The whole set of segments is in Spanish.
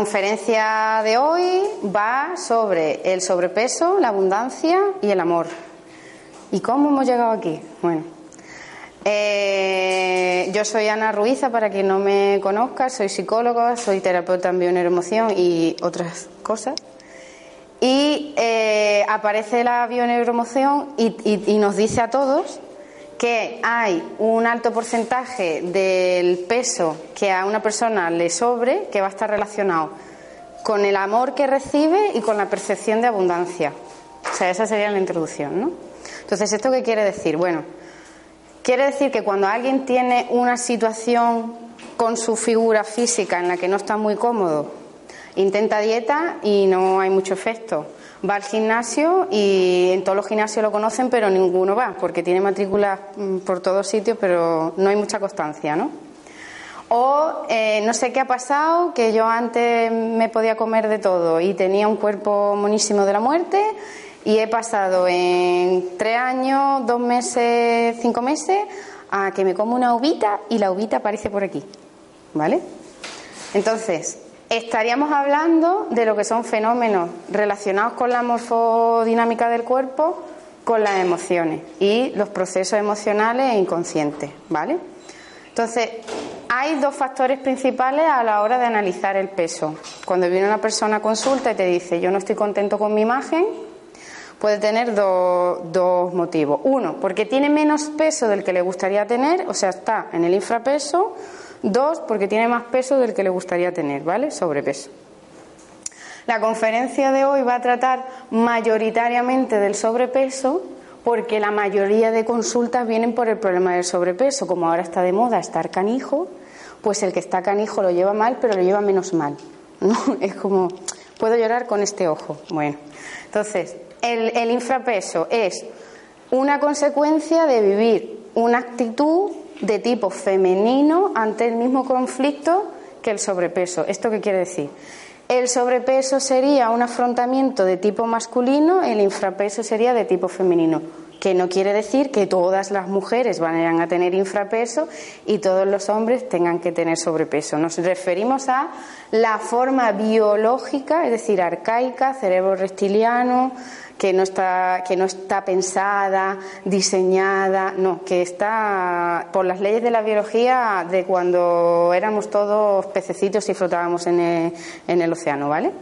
Conferencia de hoy va sobre el sobrepeso, la abundancia y el amor. ¿Y cómo hemos llegado aquí? Bueno, eh, yo soy Ana Ruiza, para quien no me conozca, soy psicóloga, soy terapeuta en bioneuroemoción y otras cosas. Y eh, aparece la bioneuroemoción y nos dice a todos que hay un alto porcentaje del peso que a una persona le sobre que va a estar relacionado con el amor que recibe y con la percepción de abundancia. O sea, esa sería la introducción, ¿no? Entonces, ¿esto qué quiere decir? Bueno, quiere decir que cuando alguien tiene una situación con su figura física en la que no está muy cómodo, intenta dieta y no hay mucho efecto va al gimnasio y en todos los gimnasios lo conocen, pero ninguno va, porque tiene matrículas mm, por todos sitios, pero no hay mucha constancia, ¿no? O eh, no sé qué ha pasado, que yo antes me podía comer de todo y tenía un cuerpo monísimo de la muerte y he pasado en tres años, dos meses, cinco meses a que me como una uvita y la uvita aparece por aquí, ¿vale? Entonces, estaríamos hablando de lo que son fenómenos relacionados con la morfodinámica del cuerpo, con las emociones y los procesos emocionales e inconscientes, ¿vale? Entonces, hay dos factores principales a la hora de analizar el peso. Cuando viene una persona a consulta y te dice, yo no estoy contento con mi imagen, puede tener dos, dos motivos. Uno, porque tiene menos peso del que le gustaría tener, o sea, está en el infrapeso, Dos, porque tiene más peso del que le gustaría tener, ¿vale? Sobrepeso. La conferencia de hoy va a tratar mayoritariamente del sobrepeso porque la mayoría de consultas vienen por el problema del sobrepeso. Como ahora está de moda estar canijo, pues el que está canijo lo lleva mal, pero lo lleva menos mal. ¿no? Es como, puedo llorar con este ojo. Bueno, entonces, el, el infrapeso es una consecuencia de vivir una actitud de tipo femenino ante el mismo conflicto que el sobrepeso. ¿Esto qué quiere decir? El sobrepeso sería un afrontamiento de tipo masculino, el infrapeso sería de tipo femenino, que no quiere decir que todas las mujeres van a tener infrapeso y todos los hombres tengan que tener sobrepeso. Nos referimos a la forma biológica, es decir, arcaica, cerebro reptiliano, que no está, que no está pensada, diseñada, no, que está por las leyes de la biología de cuando éramos todos pececitos y flotábamos en el, en el océano, ¿vale?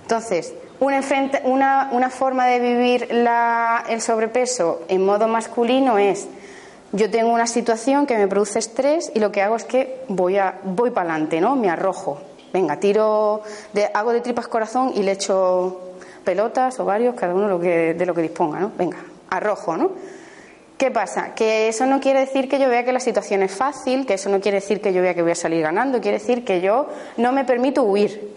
Entonces, una, una, una forma de vivir la, el sobrepeso en modo masculino es yo tengo una situación que me produce estrés y lo que hago es que voy a voy para adelante, ¿no? Me arrojo. Venga, tiro de, hago de tripas corazón y le echo pelotas o varios, cada uno lo que, de lo que disponga, ¿no? Venga, arrojo, ¿no? ¿Qué pasa? Que eso no quiere decir que yo vea que la situación es fácil, que eso no quiere decir que yo vea que voy a salir ganando, quiere decir que yo no me permito huir.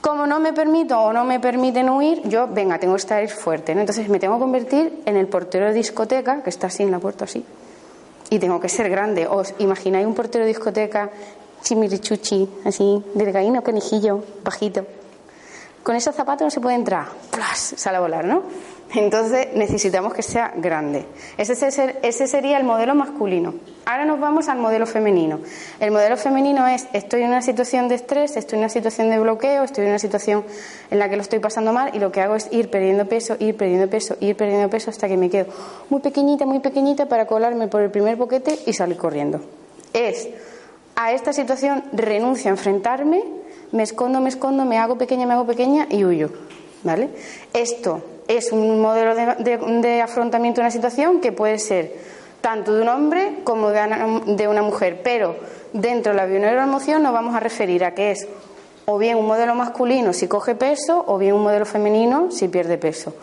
Como no me permito o no me permiten huir, yo, venga, tengo que estar fuerte, ¿no? Entonces me tengo que convertir en el portero de discoteca, que está así en la puerta, así, y tengo que ser grande. ¿Os imagináis un portero de discoteca chimirichuchi, así, delgadino, canijillo, bajito? Con esos zapatos no se puede entrar. ¡Plas! Sale a volar, ¿no? Entonces necesitamos que sea grande. Ese, ese, sería el modelo masculino. Ahora nos vamos al modelo femenino. El modelo femenino es estoy en una situación de estrés, estoy en una situación de bloqueo, estoy en una situación en la que lo estoy pasando mal y lo que hago es ir perdiendo peso, ir perdiendo peso, ir perdiendo peso hasta que me quedo muy pequeñita, muy pequeñita para colarme por el primer boquete y salir corriendo. Es a esta situación renuncio a enfrentarme, me escondo, me escondo, me hago pequeña, me hago pequeña y huyo. ¿Vale? Esto es un modelo de, afrontamiento de una situación que puede ser tanto de un hombre como de una, mujer, pero dentro de la bioneuroemoción nos vamos a referir a que es o bien un modelo masculino si coge peso o bien un modelo femenino si pierde peso.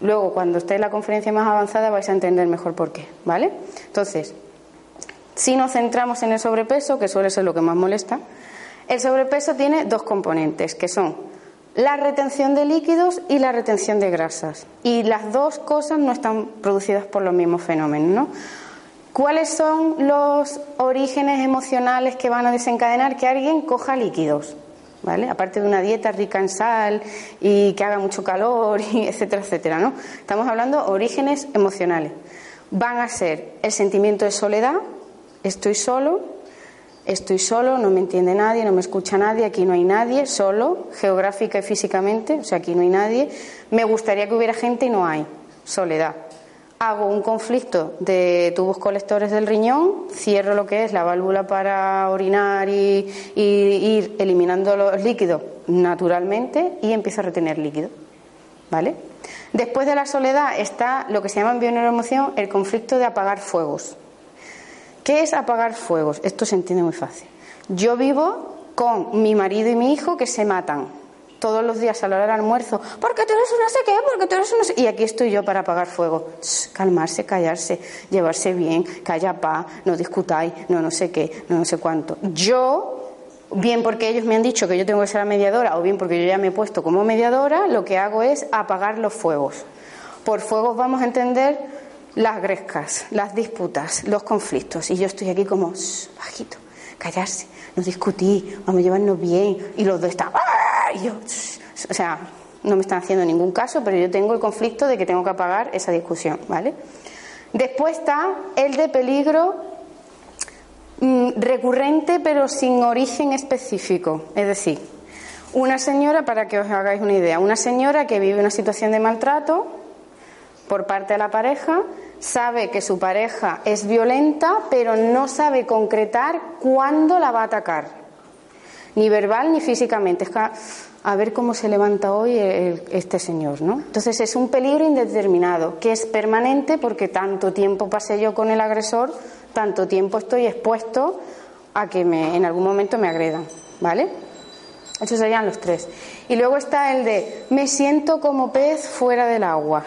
Luego, cuando esté en la conferencia más avanzada, vais a entender mejor por qué, ¿vale? Entonces, si nos centramos en el sobrepeso, que suele ser lo que más molesta, el sobrepeso tiene dos componentes, que son la retención de líquidos y la retención de grasas. Y las dos cosas no están producidas por los mismos fenómenos. ¿no? ¿Cuáles son los orígenes emocionales que van a desencadenar que alguien coja líquidos? ¿Vale? Aparte de una dieta rica en sal y que haga mucho calor, y etcétera, etcétera, ¿no? Estamos hablando orígenes emocionales. Van a ser el sentimiento de soledad, estoy solo, Estoy solo, no me entiende nadie, no me escucha nadie, aquí no hay nadie, solo, geográfica y físicamente, o sea, aquí no hay nadie. Me gustaría que hubiera gente y no hay, soledad. Hago un conflicto de tubos colectores del riñón, cierro lo que es la válvula para orinar y, ir eliminando los líquidos naturalmente y empiezo a retener líquido. ¿Vale? Después de la soledad está lo que se llama en bioneuroemoción el conflicto de apagar fuegos. ¿Qué es apagar fuegos? Esto se entiende muy fácil. Yo vivo con mi marido y mi hijo que se matan todos los días a la hora del almuerzo. Porque tú eres no sé qué, porque tú eres no sé. Y aquí estoy yo para apagar fuego. calmarse, callarse, llevarse bien, calla paz, no discutáis, no no sé qué, no no sé cuánto. Yo, bien porque ellos me han dicho que yo tengo que ser la mediadora, o bien porque yo ya me he puesto como mediadora, lo que hago es apagar los fuegos. Por fuegos vamos a entender las grescas, las disputas, los conflictos. Y yo estoy aquí como bajito, callarse, no discutir, vamos a llevarnos bien. Y los dos están, ¡ah! y yo, o sea, no me están haciendo ningún caso, pero yo tengo el conflicto de que tengo que apagar esa discusión, ¿vale? Después está el de peligro mm, recurrente pero sin origen específico. Es decir, una señora, para que os hagáis una idea, una señora que vive una situación de maltrato por parte de la pareja, sabe que su pareja es violenta, pero no sabe concretar cuándo la va a atacar, ni verbal ni físicamente. Es que, a ver cómo se levanta hoy este señor, ¿no? Entonces es un peligro indeterminado, que es permanente porque tanto tiempo pasé yo con el agresor, tanto tiempo estoy expuesto a que me, en algún momento me agredan, ¿vale? Esos serían los tres. Y luego está el de me siento como pez fuera del agua.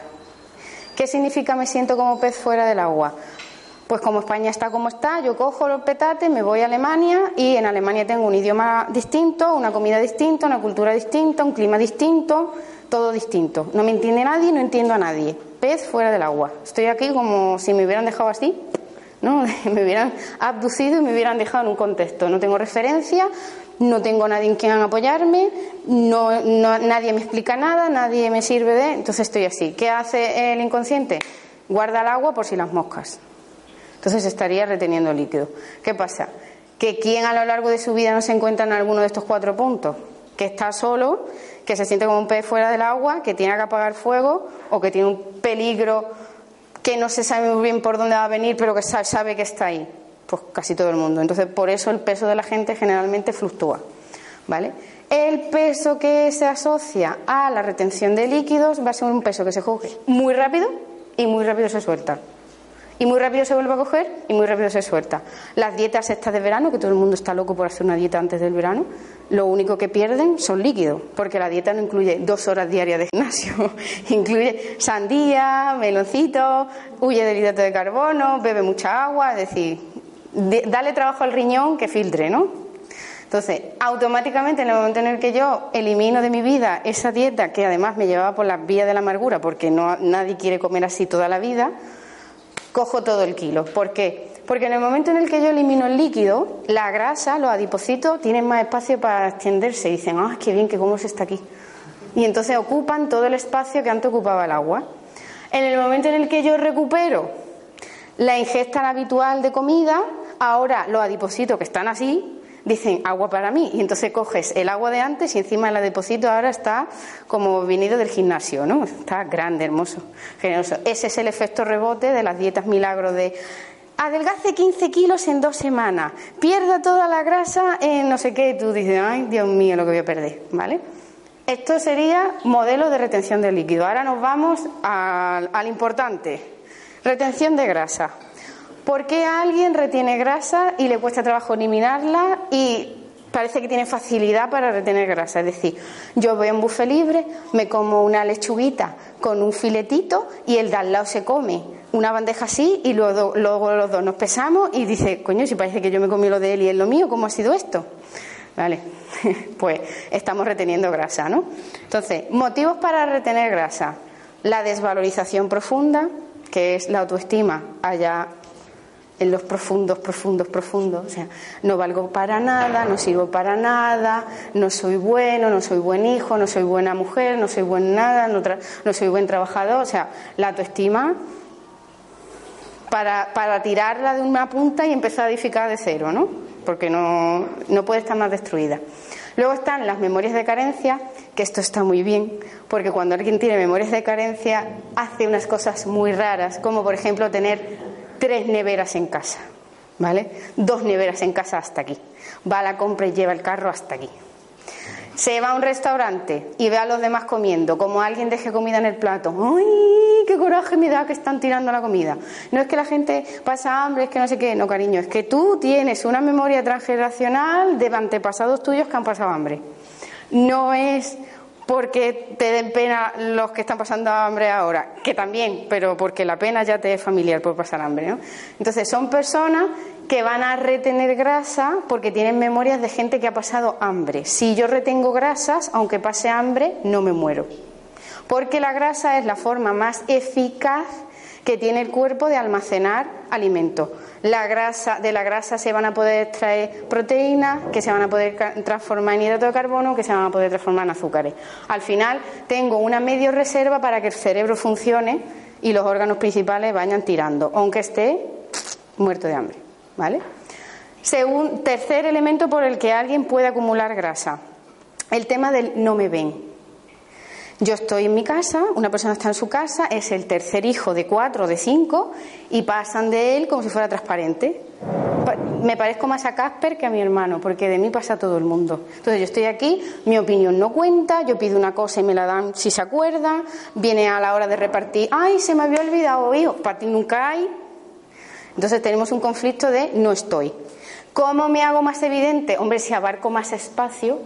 ¿Qué significa me siento como pez fuera del agua? Pues como España está como está, yo cojo los petates, me voy a Alemania y en Alemania tengo un idioma distinto, una comida distinta, una cultura distinta, un clima distinto, todo distinto. No me entiende nadie, no entiendo a nadie. Pez fuera del agua. Estoy aquí como si me hubieran dejado así, ¿no? me hubieran abducido y me hubieran dejado en un contexto. No tengo referencia, no tengo nadie en quien apoyarme, no, nadie me explica nada, nadie me sirve de. Entonces estoy así. ¿Qué hace el inconsciente? Guarda el agua por si las moscas. Entonces estaría reteniendo líquido. ¿Qué pasa? Que quien a lo largo de su vida no se encuentra en alguno de estos cuatro puntos, que está solo, que se siente como un pez fuera del agua, que tiene que apagar fuego o que tiene un peligro que no se sabe muy bien por dónde va a venir, pero que sabe que está ahí pues casi todo el mundo. Entonces, por eso el peso de la gente generalmente fluctúa. ¿Vale? El peso que se asocia a la retención de líquidos va a ser un peso que se coge muy rápido y muy rápido se suelta. Y muy rápido se vuelve a coger y muy rápido se suelta. Las dietas estas de verano, que todo el mundo está loco por hacer una dieta antes del verano, lo único que pierden son líquidos, porque la dieta no incluye dos horas diarias de gimnasio, incluye sandía, meloncito, huye del hidrato de carbono, bebe mucha agua, es decir, dale trabajo al riñón que filtre, ¿no? Entonces, automáticamente en el momento en el que yo elimino de mi vida esa dieta que además me llevaba por las vías de la amargura, porque no, nadie quiere comer así toda la vida, cojo todo el kilo. ¿Por qué? Porque en el momento en el que yo elimino el líquido, la grasa, los adipocitos, tienen más espacio para extenderse dicen, ah, qué bien que cómo se está aquí. Y entonces ocupan todo el espacio que antes ocupaba el agua. En el momento en el que yo recupero la ingesta habitual de comida, ahora los adipocitos que están así dicen agua para mí y entonces coges el agua de antes y encima el adipocito ahora está como venido del gimnasio, ¿no? Está grande, hermoso, generoso. Ese es el efecto rebote de las dietas milagros de adelgace 15 kilos en dos semanas, pierda toda la grasa en no sé qué, tú dices, ay, Dios mío, lo que voy a perder, ¿vale? Esto sería modelo de retención de líquido. Ahora nos vamos al importante, retención de grasa. ¿Por qué alguien retiene grasa y le cuesta trabajo eliminarla y parece que tiene facilidad para retener grasa? Es decir, yo voy a un buffet libre, me como una lechuguita con un filetito y el de al lado se come una bandeja así y luego, luego los dos nos pesamos y dice, coño, si parece que yo me comí lo de él y él lo mío, ¿cómo ha sido esto? Vale, pues estamos reteniendo grasa, ¿no? Entonces, motivos para retener grasa. La desvalorización profunda, que es la autoestima allá en los profundos, profundos, profundos. O sea, no valgo para nada, no sirvo para nada, no soy bueno, no soy buen hijo, no soy buena mujer, no soy buen nada, no, no soy buen trabajador. O sea, la autoestima para, para tirarla de una punta y empezar a edificar de cero, ¿no? Porque no, no puede estar más destruida. Luego están las memorias de carencia, que esto está muy bien, porque cuando alguien tiene memorias de carencia hace unas cosas muy raras, como por ejemplo tener tres neveras en casa, ¿vale? Dos neveras en casa hasta aquí. Va a la compra y lleva el carro hasta aquí se va a un restaurante y ve a los demás comiendo, como alguien deje comida en el plato. ¡Ay, qué coraje me da que están tirando la comida! No es que la gente pasa hambre, es que no sé qué, no, cariño, es que tú tienes una memoria transgeneracional de antepasados tuyos que han pasado hambre. No es porque te den pena los que están pasando hambre ahora, que también, pero porque la pena ya te es familiar por pasar hambre. ¿no? Entonces, son personas que van a retener grasa porque tienen memorias de gente que ha pasado hambre. Si yo retengo grasas, aunque pase hambre, no me muero. Porque la grasa es la forma más eficaz que tiene el cuerpo de almacenar alimento. La grasa, de la grasa se van a poder extraer proteínas que se van a poder transformar en hidrato de carbono, que se van a poder transformar en azúcares. Al final tengo una medio reserva para que el cerebro funcione y los órganos principales vayan tirando, aunque esté muerto de hambre. ¿Vale? tercer elemento por el que alguien puede acumular grasa, el tema del no me ven. Yo estoy en mi casa, una persona está en su casa, es el tercer hijo de cuatro o de cinco y pasan de él como si fuera transparente. Me parezco más a Casper que a mi hermano, porque de mí pasa todo el mundo. Entonces yo estoy aquí, mi opinión no cuenta, yo pido una cosa y me la dan si se acuerda, viene a la hora de repartir, ay, se me había olvidado, hijo, para ti nunca hay. Entonces tenemos un conflicto de no estoy. ¿Cómo me hago más evidente? Hombre, si abarco más espacio,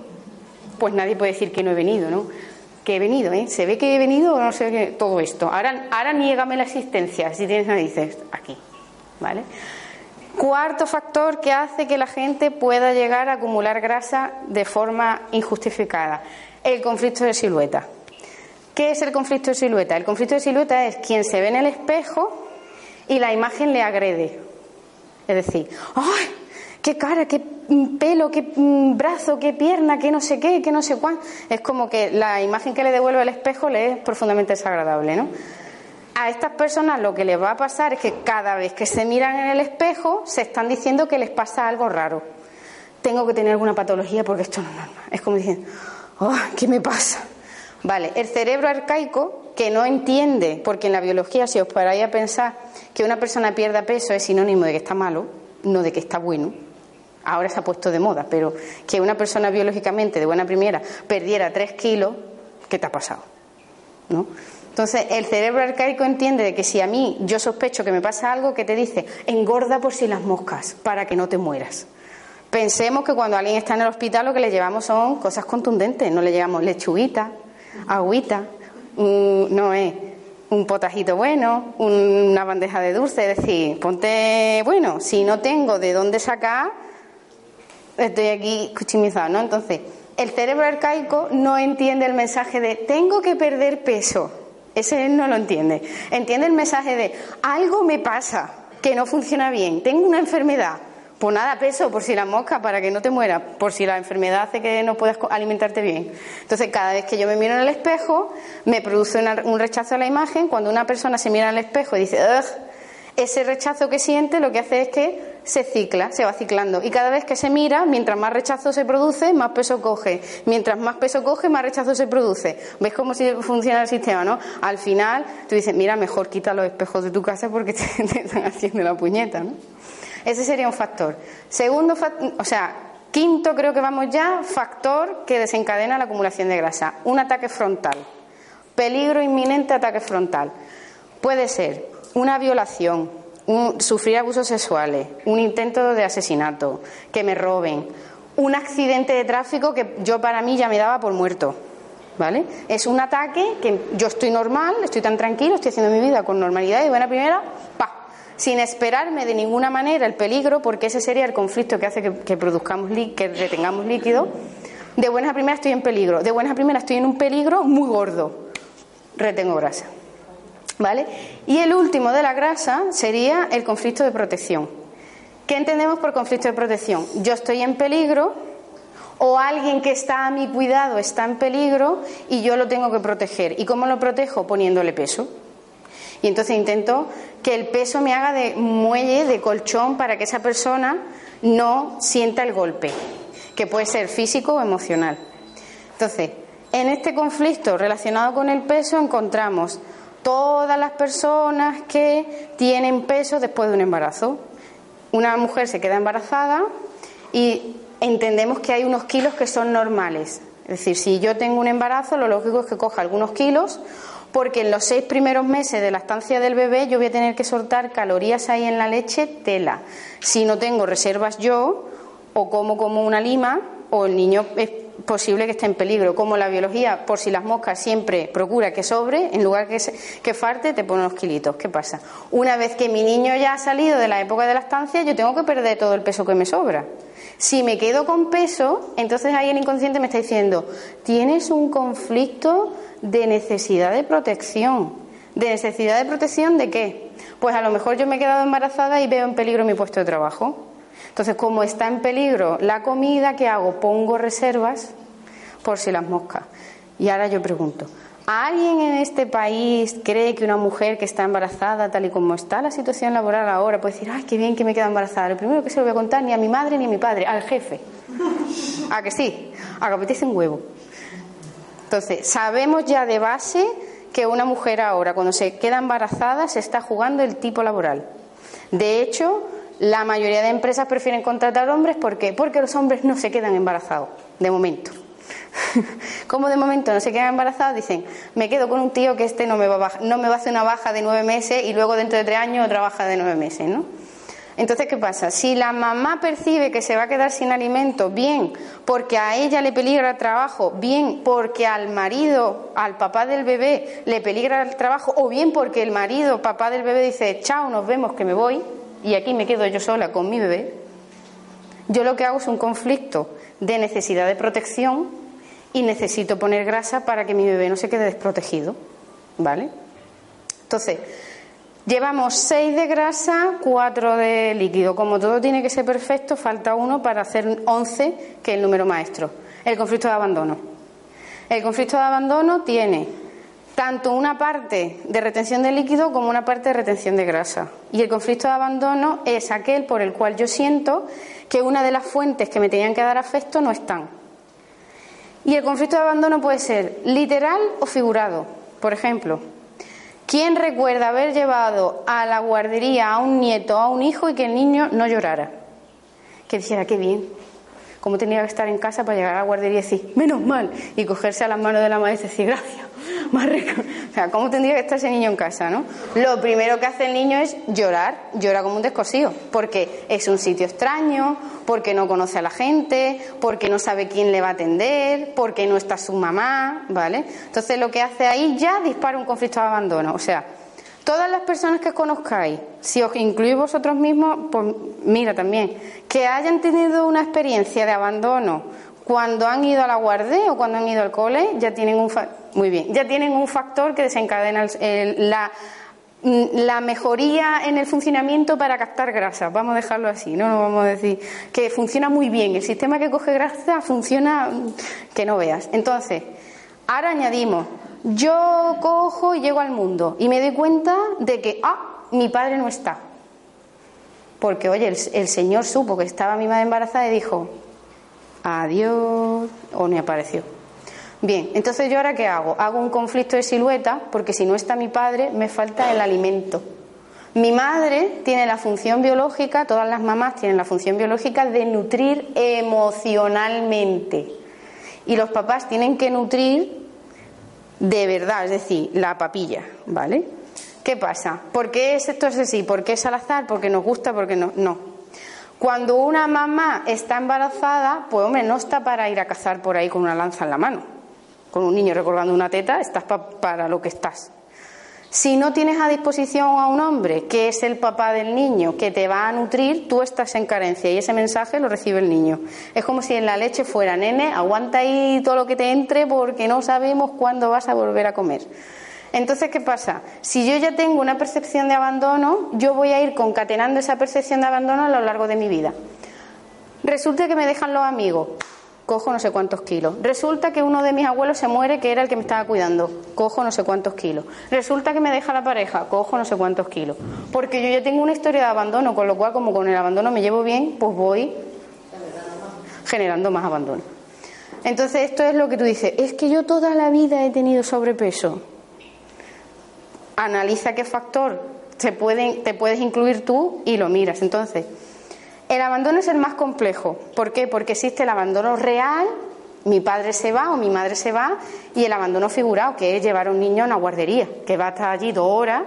pues nadie puede decir que no he venido, ¿no? Que he venido, ¿eh? ¿Se ve que he venido o no sé qué? Todo esto. Ahora, ahora niégame la existencia, si tienes narices, aquí, ¿vale? Cuarto factor que hace que la gente pueda llegar a acumular grasa de forma injustificada, el conflicto de silueta. ¿Qué es el conflicto de silueta? El conflicto de silueta es quien se ve en el espejo y la imagen le agrede. Es decir, ¡ay! Qué cara, qué pelo, qué brazo, qué pierna, qué no sé qué, qué no sé cuán. Es como que la imagen que le devuelve el espejo le es profundamente desagradable, ¿no? A estas personas lo que les va a pasar es que cada vez que se miran en el espejo se están diciendo que les pasa algo raro. Tengo que tener alguna patología porque esto no es normal. Es como diciendo, oh, ¿qué me pasa? Vale, el cerebro arcaico que no entiende, porque en la biología, si os paráis a pensar que una persona pierda peso es sinónimo de que está malo, no de que está bueno, ahora se ha puesto de moda, pero que una persona biológicamente de buena primera perdiera tres kilos, ¿qué te ha pasado? ¿No? Entonces, el cerebro arcaico entiende de que si a mí yo sospecho que me pasa algo, que te dice, engorda por si las moscas, para que no te mueras. Pensemos que cuando alguien está en el hospital lo que le llevamos son cosas contundentes, no le llevamos lechuguita, agüita, no es un potajito bueno, una bandeja de dulce, es decir, ponte, bueno, si no tengo de dónde sacar, estoy aquí cuchimizado, ¿no? Entonces, el cerebro arcaico no entiende el mensaje de tengo que perder peso. Ese no lo entiende. Entiende el mensaje de algo me pasa, que no funciona bien, tengo una enfermedad. Pues nada, peso, por si la mosca, para que no te mueras, por si la enfermedad hace que no puedas alimentarte bien. Entonces, cada vez que yo me miro en el espejo, me produce un rechazo a la imagen. Cuando una persona se mira el espejo y dice, ese rechazo que siente lo que hace es que se cicla, se va ciclando. Y cada vez que se mira, mientras más rechazo se produce, más peso coge. Mientras más peso coge, más rechazo se produce. ¿Ves cómo funciona el sistema, no? Al final, tú dices, mira, mejor quita los espejos de tu casa porque te, están haciendo la puñeta, ¿no? Ese sería un factor. Segundo, o sea, quinto creo que vamos ya, factor que desencadena la acumulación de grasa. Un ataque frontal. Peligro inminente ataque frontal. Puede ser una violación, sufrir abusos sexuales, un intento de asesinato, que me roben, un accidente de tráfico que yo para mí ya me daba por muerto. ¿Vale? Es un ataque que yo estoy normal, estoy tan tranquilo, estoy haciendo mi vida con normalidad y buena primera, ¡pa! sin esperarme de ninguna manera el peligro, porque ese sería el conflicto que hace que, produzcamos que retengamos líquido. De buenas a primeras estoy en peligro, de buenas a primeras estoy en un peligro muy gordo, retengo grasa. ¿Vale? Y el último de la grasa sería el conflicto de protección. ¿Qué entendemos por conflicto de protección? Yo estoy en peligro o alguien que está a mi cuidado está en peligro y yo lo tengo que proteger. ¿Y cómo lo protejo? Poniéndole peso. Y entonces intento que el peso me haga de muelle, de colchón, para que esa persona no sienta el golpe, que puede ser físico o emocional. Entonces, en este conflicto relacionado con el peso encontramos todas las personas que tienen peso después de un embarazo. Una mujer se queda embarazada y entendemos que hay unos kilos que son normales. Es decir, si yo tengo un embarazo, lo lógico es que coja algunos kilos porque en los seis primeros meses de la estancia del bebé yo voy a tener que soltar calorías ahí en la leche, tela. Si no tengo reservas yo, o como como una lima, o el niño posible que esté en peligro. Como la biología, por si las moscas, siempre procura que sobre, en lugar que, que farte, te pone unos kilitos. ¿Qué pasa? Una vez que mi niño ya ha salido de la época de la estancia, yo tengo que perder todo el peso que me sobra. Si me quedo con peso, entonces ahí el inconsciente me está diciendo, tienes un conflicto de necesidad de protección. ¿De necesidad de protección de qué? Pues a lo mejor yo me he quedado embarazada y veo en peligro mi puesto de trabajo. Entonces, como está en peligro la comida, ¿qué hago? Pongo reservas por si las moscas. Y ahora yo pregunto, ¿alguien en este país cree que una mujer que está embarazada, tal y como está la situación laboral ahora, puede decir, ay, qué bien que me queda embarazada? Lo primero que se lo voy a contar ni a mi madre ni a mi padre, al jefe. ¿A que sí? A que apetece un huevo. Entonces, sabemos ya de base que una mujer ahora, cuando se queda embarazada, se está jugando el tipo laboral. De hecho, la mayoría de empresas prefieren contratar hombres, ¿por qué? Porque los hombres no se quedan embarazados, de momento. Como de momento no se quedan embarazados, dicen, me quedo con un tío que este no me va a, no me va a hacer una baja de nueve meses y luego dentro de tres años otra baja de nueve meses, ¿no? Entonces, ¿qué pasa? Si la mamá percibe que se va a quedar sin alimento, bien porque a ella le peligra el trabajo, bien porque al marido, al papá del bebé, le peligra el trabajo, o bien porque el marido, papá del bebé, dice, chao, nos vemos que me voy, y aquí me quedo yo sola con mi bebé, yo lo que hago es un conflicto de necesidad de protección y necesito poner grasa para que mi bebé no se quede desprotegido. ¿Vale? Entonces, Llevamos 6 de grasa, 4 de líquido. Como todo tiene que ser perfecto, falta uno para hacer 11, que es el número maestro. El conflicto de abandono. El conflicto de abandono tiene tanto una parte de retención de líquido como una parte de retención de grasa. Y el conflicto de abandono es aquel por el cual yo siento que una de las fuentes que me tenían que dar afecto no están. Y el conflicto de abandono puede ser literal o figurado. Por ejemplo, ¿Quién recuerda haber llevado a la guardería a un nieto a un hijo y que el niño no llorara? Que dijera, qué bien, cómo tenía que estar en casa para llegar a la guardería y decir, menos mal, y cogerse a las manos de la maestra y decir, gracias, más rico. O sea, ¿cómo tendría que estar ese niño en casa, no? Lo primero que hace el niño es llorar, llora como un descosido, porque es un sitio extraño, porque no conoce a la gente, porque no sabe quién le va a atender, porque no está su mamá, ¿vale? Entonces lo que hace ahí ya dispara un conflicto de abandono. O sea, todas las personas que conozcáis, si os incluís vosotros mismos, pues mira también, que hayan tenido una experiencia de abandono cuando han ido a la guardia o cuando han ido al cole, ya tienen un muy bien, ya tienen un factor que desencadena la mm, la mejoría en el funcionamiento para captar grasa, vamos a dejarlo así, no nos vamos a decir que funciona muy bien, el sistema que coge grasa funciona mm, que no veas. Entonces, ahora añadimos, yo cojo y llego al mundo y me doy cuenta de que, ah, mi padre no está. Porque, oye, el, Señor supo que estaba mi madre embarazada y dijo, adiós, o me apareció. Bien, entonces yo ahora qué hago? Hago un conflicto de silueta porque si no está mi padre me falta el alimento. Mi madre tiene la función biológica, todas las mamás tienen la función biológica de nutrir emocionalmente. Y los papás tienen que nutrir de verdad, es decir, la papilla, ¿vale? ¿Qué pasa? ¿Por qué es esto es así? ¿Por qué es al azar? ¿Porque nos gusta? ¿Porque no? No. Cuando una mamá está embarazada, pues hombre, no está para ir a cazar por ahí con una lanza en la mano con un niño recordando una teta, estás para lo que estás. Si no tienes a disposición a un hombre que es el papá del niño, que te va a nutrir, tú estás en carencia y ese mensaje lo recibe el niño. Es como si en la leche fuera, nene, aguanta ahí todo lo que te entre porque no sabemos cuándo vas a volver a comer. Entonces, ¿qué pasa? Si yo ya tengo una percepción de abandono, yo voy a ir concatenando esa percepción de abandono a lo largo de mi vida. Resulta que me dejan los amigos cojo no sé cuántos kilos. Resulta que uno de mis abuelos se muere, que era el que me estaba cuidando, cojo no sé cuántos kilos. Resulta que me deja la pareja, cojo no sé cuántos kilos. Porque yo ya tengo una historia de abandono, con lo cual como con el abandono me llevo bien, pues voy generando más abandono. Entonces esto es lo que tú dices, es que yo toda la vida he tenido sobrepeso. Analiza qué factor te, te puedes incluir tú y lo miras. Entonces, el abandono es el más complejo. ¿Por qué? Porque existe el abandono real, mi padre se va o mi madre se va, y el abandono figurado, que es llevar a un niño a una guardería, que va a estar allí dos horas,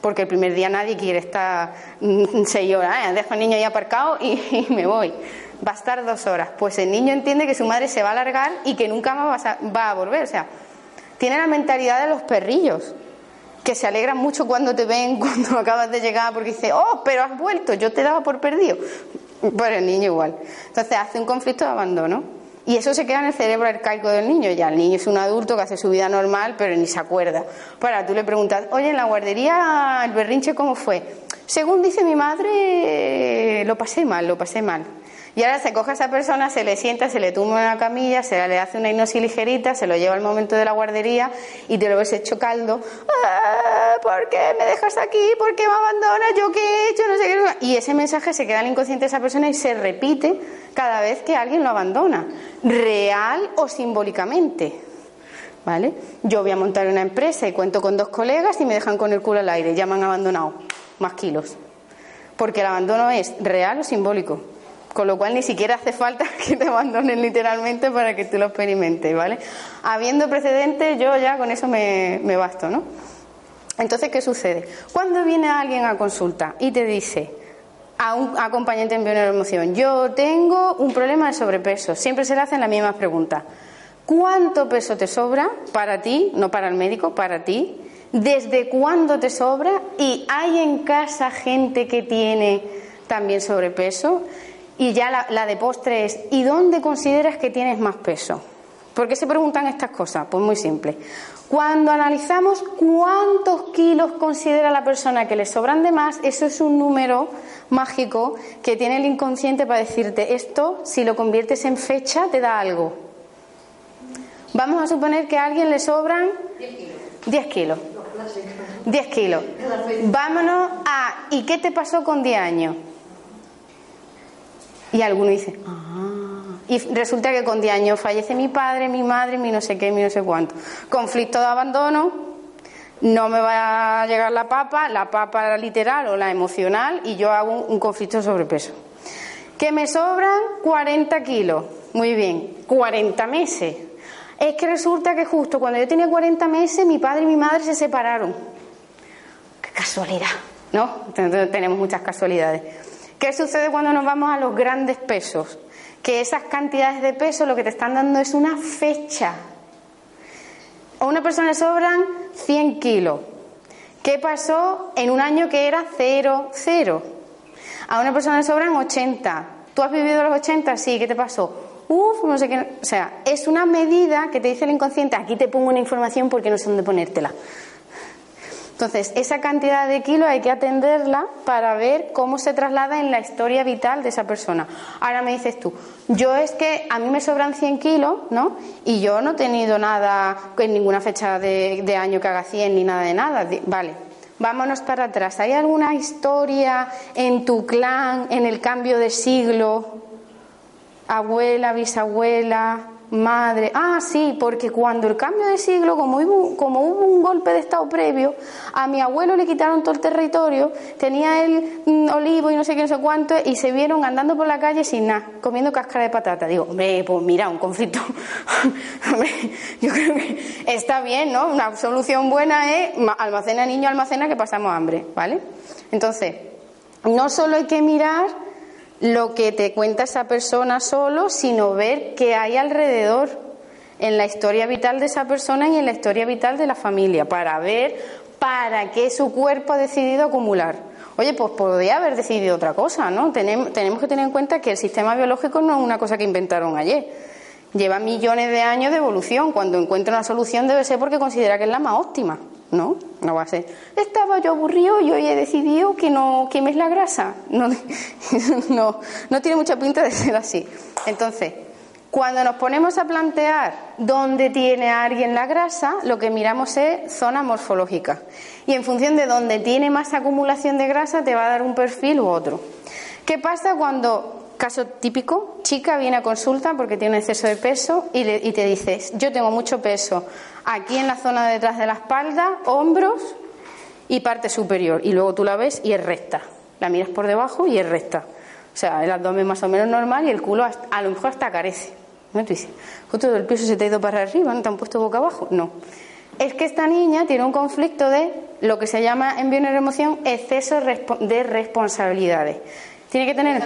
porque el primer día nadie quiere estar mm, seis horas, ¿eh? dejo al niño ahí aparcado y, me voy. Va a estar dos horas. Pues el niño entiende que su madre se va a alargar y que nunca más va a, va a volver. O sea, tiene la mentalidad de los perrillos que se alegran mucho cuando te ven, cuando acabas de llegar, porque dice, oh, pero has vuelto, yo te daba por perdido. Pero el niño igual. Entonces hace un conflicto de abandono. Y eso se queda en el cerebro arcaico del niño. Ya el niño es un adulto que hace su vida normal, pero ni se acuerda. Para tú le preguntas, oye, en la guardería el berrinche, ¿cómo fue? Según dice mi madre, lo pasé mal, lo pasé mal. Y ahora se coge a esa persona, se le sienta, se le tumba en la camilla, se le hace una hipnosis ligerita, se lo lleva al momento de la guardería y te lo ves hecho caldo. Ah, ¿Por qué me dejas aquí? ¿Por qué me abandonas? ¿Yo qué he hecho? No sé qué. Y ese mensaje se queda en el inconsciente de esa persona y se repite cada vez que alguien lo abandona, real o simbólicamente. ¿Vale? Yo voy a montar una empresa y cuento con dos colegas y me dejan con el culo al aire, ya me han abandonado más kilos. Porque el abandono es real o simbólico. Con lo cual ni siquiera hace falta que te abandonen literalmente para que tú lo experimentes, ¿vale? Habiendo precedentes, yo ya con eso me, basto, ¿no? Entonces, ¿qué sucede? Cuando viene alguien a consulta y te dice a un acompañante en emoción, yo tengo un problema de sobrepeso, siempre se le hacen las mismas preguntas. ¿Cuánto peso te sobra para ti, no para el médico, para ti? ¿Desde cuándo te sobra? ¿Y hay en casa gente que tiene también sobrepeso? Y ya la, de postre es, ¿y dónde consideras que tienes más peso? ¿Por qué se preguntan estas cosas? Pues muy simple. Cuando analizamos cuántos kilos considera la persona que le sobran de más, eso es un número mágico que tiene el inconsciente para decirte esto, si lo conviertes en fecha, te da algo. Vamos a suponer que a alguien le sobran 10 kilos. 10 kilos. Vámonos a ¿y qué te pasó con 10 años? Y alguno dice, ah. Y resulta que con 10 años fallece mi padre, mi madre, mi no sé qué, mi no sé cuánto. Conflicto de abandono, no me va a llegar la papa, la papa literal o la emocional, y yo hago un, conflicto de sobrepeso. Que me sobran 40 kilos. Muy bien, 40 meses. Es que resulta que justo cuando yo tenía 40 meses, mi padre y mi madre se separaron. Qué casualidad, ¿no? Tenemos muchas casualidades. ¿Qué sucede cuando nos vamos a los grandes pesos? Que esas cantidades de peso lo que te están dando es una fecha. A una persona le sobran 100 kilos. ¿Qué pasó en un año que era 0, 0? A una persona le sobran 80. ¿Tú has vivido los 80? Sí, ¿qué te pasó? Uf, no sé qué. O sea, es una medida que te dice el inconsciente. Aquí te pongo una información porque no sé dónde ponértela. Entonces, esa cantidad de kilos hay que atenderla para ver cómo se traslada en la historia vital de esa persona. Ahora me dices tú, yo es que a mí me sobran 100 kilos, ¿no? Y yo no he tenido nada en ninguna fecha de, año que haga 100 ni nada de nada. Vale, vámonos para atrás. ¿Hay alguna historia en tu clan, en el cambio de siglo? Abuela, bisabuela, Madre, ah, sí, porque cuando el cambio de siglo, como hubo, como hubo un golpe de Estado previo, a mi abuelo le quitaron todo el territorio, tenía el mm, olivo y no sé qué, no sé cuánto, y se vieron andando por la calle sin nada, comiendo cáscara de patata. Digo, hombre, pues mira, un conflicto. yo creo que está bien, ¿no? Una solución buena es almacena niño, almacena que pasamos hambre, ¿vale? Entonces, no solo hay que mirar lo que te cuenta esa persona solo, sino ver qué hay alrededor en la historia vital de esa persona y en la historia vital de la familia, para ver para qué su cuerpo ha decidido acumular. Oye, pues podría haber decidido otra cosa, ¿no? Tenemos, que tener en cuenta que el sistema biológico no es una cosa que inventaron ayer. Lleva millones de años de evolución. Cuando encuentra una solución debe ser porque considera que es la más óptima. No, no va a ser. Estaba yo aburrido y hoy he decidido que no quemes la grasa. No, no, no tiene mucha pinta de ser así. Entonces, cuando nos ponemos a plantear dónde tiene alguien la grasa, lo que miramos es zona morfológica. Y en función de dónde tiene más acumulación de grasa, te va a dar un perfil u otro. ¿Qué pasa cuando Caso típico, chica viene a consulta porque tiene exceso de peso y, y, te dices, yo tengo mucho peso aquí en la zona de detrás de la espalda, hombros y parte superior. Y luego tú la ves y es recta. La miras por debajo y es recta. O sea, el abdomen más o menos normal y el culo a lo mejor hasta carece. ¿No? Tú dices, justo el peso se te ha ido para arriba, ¿no te han puesto boca abajo? No. Es que esta niña tiene un conflicto de lo que se llama en bioneuroemoción exceso de responsabilidades. Tiene que tener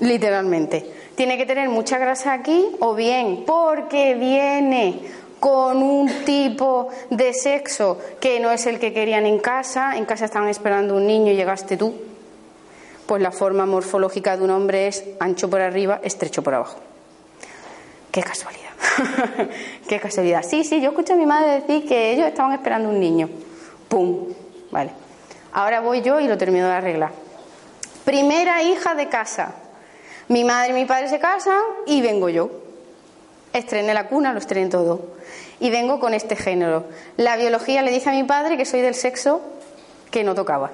literalmente. Tiene que tener mucha grasa aquí o bien porque viene con un tipo de sexo que no es el que querían en casa, en casa estaban esperando un niño y llegaste tú, pues la forma morfológica de un hombre es ancho por arriba, estrecho por abajo. Qué casualidad. Qué casualidad. Sí, sí, yo escuché a mi madre decir que ellos estaban esperando un niño. ¡Pum! Vale. Ahora voy yo y lo termino de arreglar. Primera hija de casa. Mi madre y mi padre se casan y vengo yo. Estrené la cuna, lo estrené todo. Y vengo con este género. La biología le dice a mi padre que soy del sexo que no tocaba.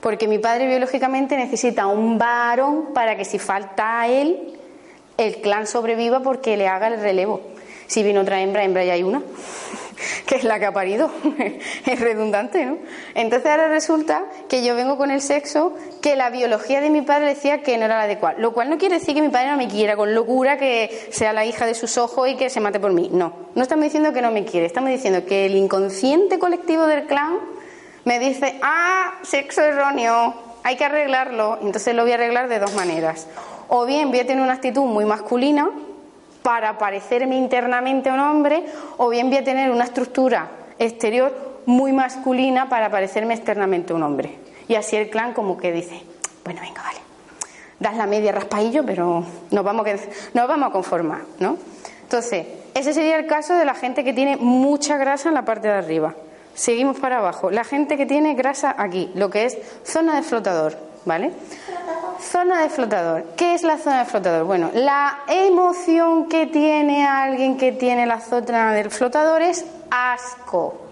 Porque mi padre biológicamente necesita un varón para que si falta a él, el clan sobreviva porque le haga el relevo. Si viene otra hembra, hembra ya hay una que es la que ha parido. es redundante, ¿no? Entonces ahora resulta que yo vengo con el sexo que la biología de mi padre decía que no era la adecuada. Lo cual no quiere decir que mi padre no me quiera con locura, que sea la hija de sus ojos y que se mate por mí. No, no estamos diciendo que no me quiere, estamos diciendo que el inconsciente colectivo del clan me dice, ah, sexo erróneo, hay que arreglarlo. Entonces lo voy a arreglar de dos maneras. O bien voy a tener una actitud muy masculina, para parecerme internamente un hombre, o bien voy a tener una estructura exterior muy masculina para parecerme externamente un hombre. Y así el clan como que dice, bueno, venga, vale, das la media raspaillo, pero nos vamos, nos vamos a conformar, ¿no? Entonces, ese sería el caso de la gente que tiene mucha grasa en la parte de arriba. Seguimos para abajo. La gente que tiene grasa aquí, lo que es zona de flotador, ¿vale? Zona de flotador. ¿Qué es la zona de flotador? Bueno, la emoción que tiene alguien que tiene la zona del flotador es asco.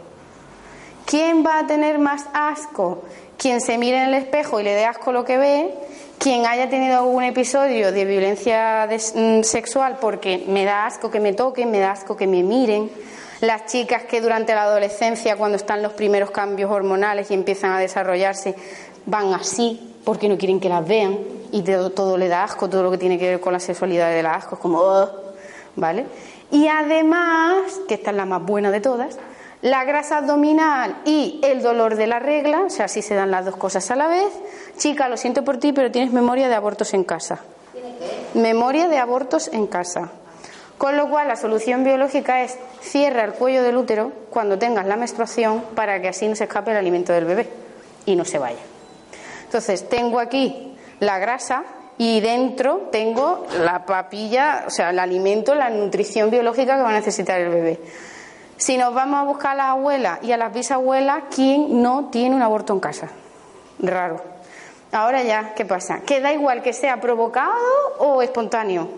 ¿Quién va a tener más asco? Quien se mire en el espejo y le dé asco lo que ve, quien haya tenido algún episodio de violencia mm, sexual porque me da asco que me toquen, me da asco que me miren, las chicas que durante la adolescencia, cuando están los primeros cambios hormonales y empiezan a desarrollarse, van así, porque no quieren que las vean y todo, le da asco, todo lo que tiene que ver con la sexualidad de la asco, es como, ¿vale? Y además, que esta es la más buena de todas, la grasa abdominal y el dolor de la regla, o sea, si se dan las dos cosas a la vez. Chica, lo siento por ti, pero tienes memoria de abortos en casa. Memoria de abortos en casa. Con lo cual, la solución biológica es cierra el cuello del útero cuando tengas la menstruación para que así no se escape el alimento del bebé y no se vaya. Entonces, tengo aquí la grasa y dentro tengo la papilla, o sea, el alimento, la nutrición biológica que va a necesitar el bebé. Si nos vamos a buscar a las abuelas y a las bisabuelas, ¿quién no tiene un aborto en casa? Raro. Ahora ya, ¿qué pasa? Que da igual que sea provocado o espontáneo.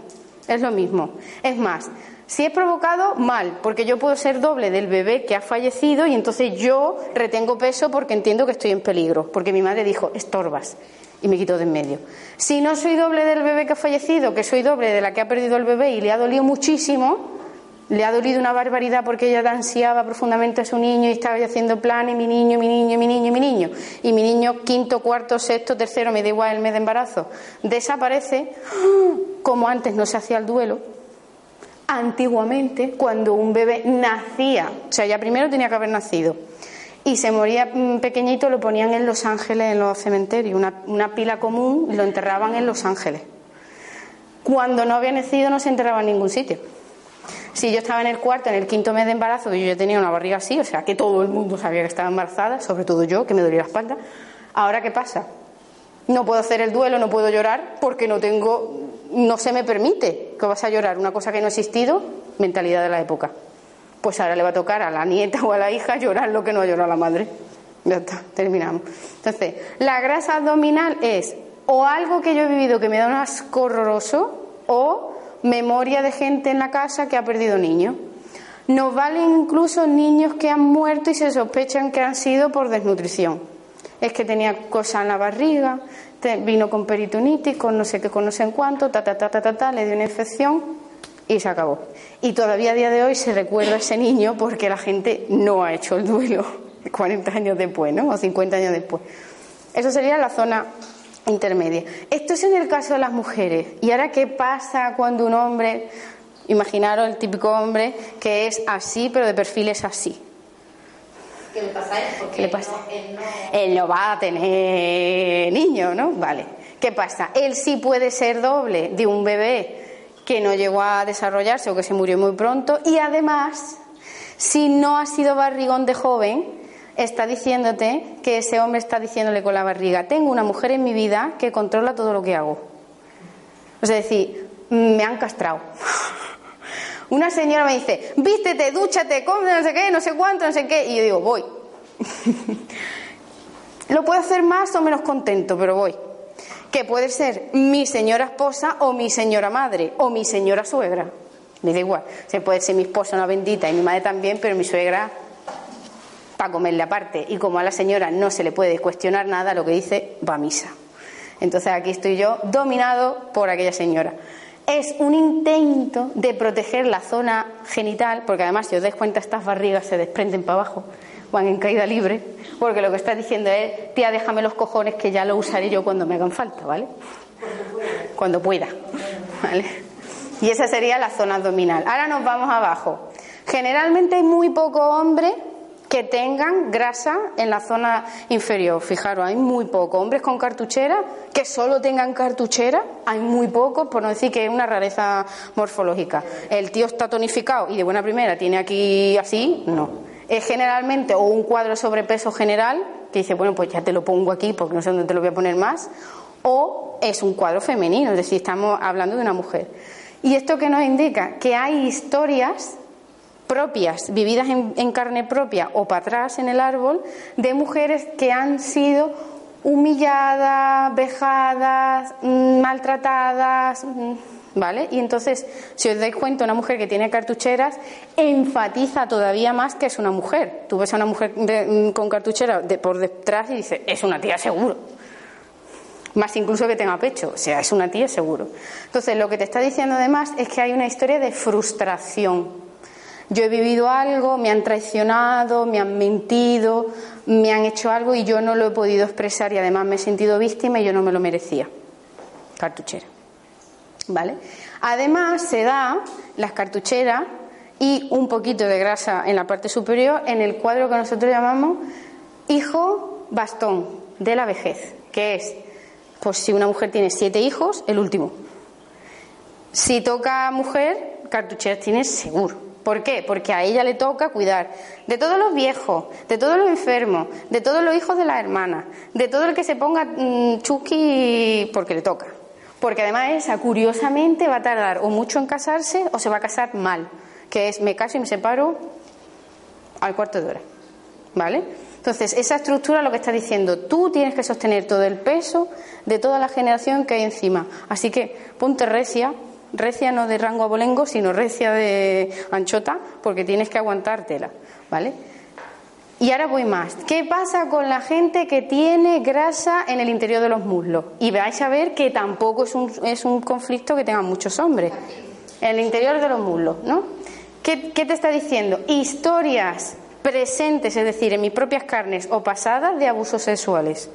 Es lo mismo. Es más, si es provocado, mal, porque yo puedo ser doble del bebé que ha fallecido y entonces yo retengo peso porque entiendo que estoy en peligro, porque mi madre dijo, estorbas, y me quito de en medio. Si no soy doble del bebé que ha fallecido, que soy doble de la que ha perdido el bebé y le ha dolido muchísimo, le ha dolido una barbaridad porque ella ansiaba profundamente a su niño y estaba haciendo planes, mi niño, mi niño, mi niño, mi niño. Y mi niño, quinto, cuarto, sexto, tercero, me da igual el mes de embarazo, desaparece, como antes no se hacía el duelo, Antiguamente, cuando un bebé nacía, o sea, ya primero tenía que haber nacido, y se moría mm, pequeñito, lo ponían en Los Ángeles, en los cementerios, una, pila común, y lo enterraban en Los Ángeles. Cuando no había nacido, no se enterraba en ningún sitio. Si yo estaba en el cuarto, en el quinto mes de embarazo, yo ya tenía una barriga así, o sea, que todo el mundo sabía que estaba embarazada, sobre todo yo, que me dolía la espalda. Ahora, ¿qué pasa? No puedo hacer el duelo, no puedo llorar porque no tengo, no se me permite que vas a llorar una cosa que no ha existido, mentalidad de la época. Pues ahora le va a tocar a la nieta o a la hija llorar lo que no ha llorado la madre. Ya está, terminamos. Entonces, la grasa abdominal es o algo que yo he vivido que me da un asco horroroso o memoria de gente en la casa que ha perdido niños. Nos valen incluso niños que han muerto y se sospechan que han sido por desnutrición es que tenía cosas en la barriga, vino con peritonitis, con no sé qué, con no sé en cuánto, ta, ta, ta, ta, ta, ta, le dio una infección y se acabó. Y todavía a día de hoy se recuerda a ese niño porque la gente no ha hecho el duelo 40 años después, ¿no? O 50 años después. Eso sería la zona intermedia. Esto es en el caso de las mujeres. ¿Y ahora qué pasa cuando un hombre, imaginaros el típico hombre que es así, pero de perfil es así? ¿Qué le pasa a él? ¿Qué le pasa? Él no... va a tener niño, ¿no? Vale. ¿Qué pasa? Él sí puede ser doble de un bebé que no llegó a desarrollarse o que se murió muy pronto y además, si no ha sido barrigón de joven, está diciéndote que ese hombre está diciéndole con la barriga, tengo una mujer en mi vida que controla todo lo que hago. Es decir, me han castrado. Una señora me dice, vístete, dúchate, come, no sé qué, no sé cuánto, no sé qué. Y yo digo, voy. Lo puedo hacer más o menos contento, pero voy. Que puede ser mi señora esposa o mi señora madre o mi señora suegra. Me da igual. Se puede ser mi esposa una bendita y mi madre también, pero mi suegra para comerle aparte. Y como a la señora no se le puede cuestionar nada, lo que dice va a misa. Entonces aquí estoy yo dominado por aquella señora es un intento de proteger la zona genital, porque además, si os dais cuenta, estas barrigas se desprenden para abajo, van en caída libre, porque lo que está diciendo es, tía, déjame los cojones que ya lo usaré yo cuando me hagan falta, ¿vale? Cuando pueda, ¿vale? Y esa sería la zona abdominal. Ahora nos vamos abajo. Generalmente hay muy poco hombre que tengan grasa en la zona inferior. Fijaros, hay muy pocos. Hombres con cartuchera que solo tengan cartuchera, hay muy pocos, por no decir que es una rareza morfológica. El tío está tonificado y de buena primera tiene aquí así, no. Es generalmente o un cuadro sobrepeso general, que dice, bueno, pues ya te lo pongo aquí porque no sé dónde te lo voy a poner más, o es un cuadro femenino, es decir, estamos hablando de una mujer. ¿Y esto que nos indica? Que hay historias propias, vividas en, carne propia o para atrás en el árbol, de mujeres que han sido humilladas, vejadas, mm, maltratadas, mm, ¿vale? Y entonces, si os dais cuenta, una mujer que tiene cartucheras enfatiza todavía más que es una mujer. Tú ves a una mujer mm, con cartuchera por detrás y dices, es una tía seguro. Más incluso que tenga pecho, o sea, es una tía seguro. Entonces, lo que te está diciendo además es que hay una historia de frustración yo he vivido algo, me han traicionado, me han mentido, me han hecho algo y yo no lo he podido expresar y además me he sentido víctima y yo no me lo merecía. Cartuchera. ¿Vale? Además se da las cartucheras y un poquito de grasa en la parte superior en el cuadro que nosotros llamamos hijo bastón de la vejez, que es, pues si una mujer tiene siete hijos, el último. Si toca mujer, cartucheras tiene seguro. ¿Por qué? Porque a ella le toca cuidar de todos los viejos, de todos los enfermos, de todos los hijos de las hermanas, de todo el que se ponga mmm, porque le toca. Porque además esa, curiosamente, va a tardar o mucho en casarse o se va a casar mal, que es me caso y me separo al cuarto de hora. ¿Vale? Entonces, esa estructura lo que está diciendo, tú tienes que sostener todo el peso de toda la generación que hay encima. Así que ponte recia, recia no de rango abolengo, sino recia de anchota, porque tienes que aguantártela. ¿Vale? Y ahora voy más. ¿Qué pasa con la gente que tiene grasa en el interior de los muslos? Y vais a ver que tampoco es un, es un conflicto que tengan muchos hombres. En el interior de los muslos, ¿no? ¿Qué, ¿Qué te está diciendo? Historias presentes, es decir, en mis propias carnes o pasadas de abusos sexuales.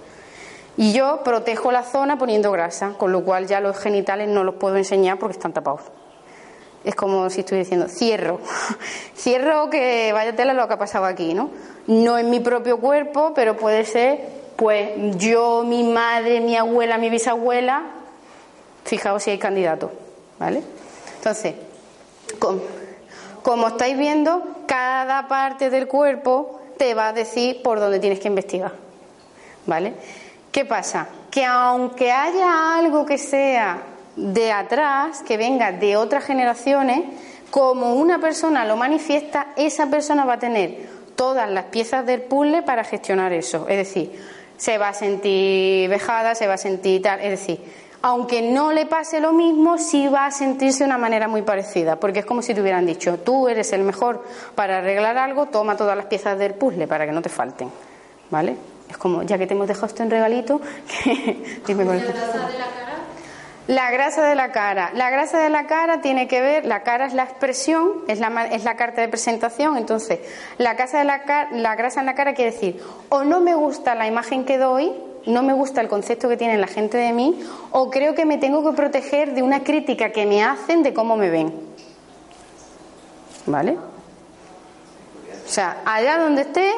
Y yo protejo la zona poniendo grasa, con lo cual ya los genitales no los puedo enseñar porque están tapados. Es como si estuviera diciendo, cierro, cierro que vaya tela lo que ha pasado aquí, ¿no? No en mi propio cuerpo, pero puede ser, pues yo, mi madre, mi abuela, mi bisabuela, fijaos si hay candidato, ¿vale? Entonces, como estáis viendo, cada parte del cuerpo te va a decir por dónde tienes que investigar, ¿vale? ¿Qué pasa? Que aunque haya algo que sea de atrás, que venga de otras generaciones, como una persona lo manifiesta, esa persona va a tener todas las piezas del puzzle para gestionar eso. Es decir, se va a sentir vejada, se va a sentir tal. Es decir, aunque no le pase lo mismo, sí va a sentirse de una manera muy parecida, porque es como si te hubieran dicho, tú eres el mejor para arreglar algo, toma todas las piezas del puzzle para que no te falten. ¿Vale? Es como, ya que te hemos dejado esto en regalito, que... dime con esto. La grasa de la cara. La grasa de la cara tiene que ver, la cara es la expresión, es la, es la carta de presentación, entonces la, casa de la, la grasa en la cara quiere decir o no me gusta la imagen que doy, no me gusta el concepto que tiene la gente de mí, o creo que me tengo que proteger de una crítica que me hacen de cómo me ven. ¿Vale? O sea, allá donde esté,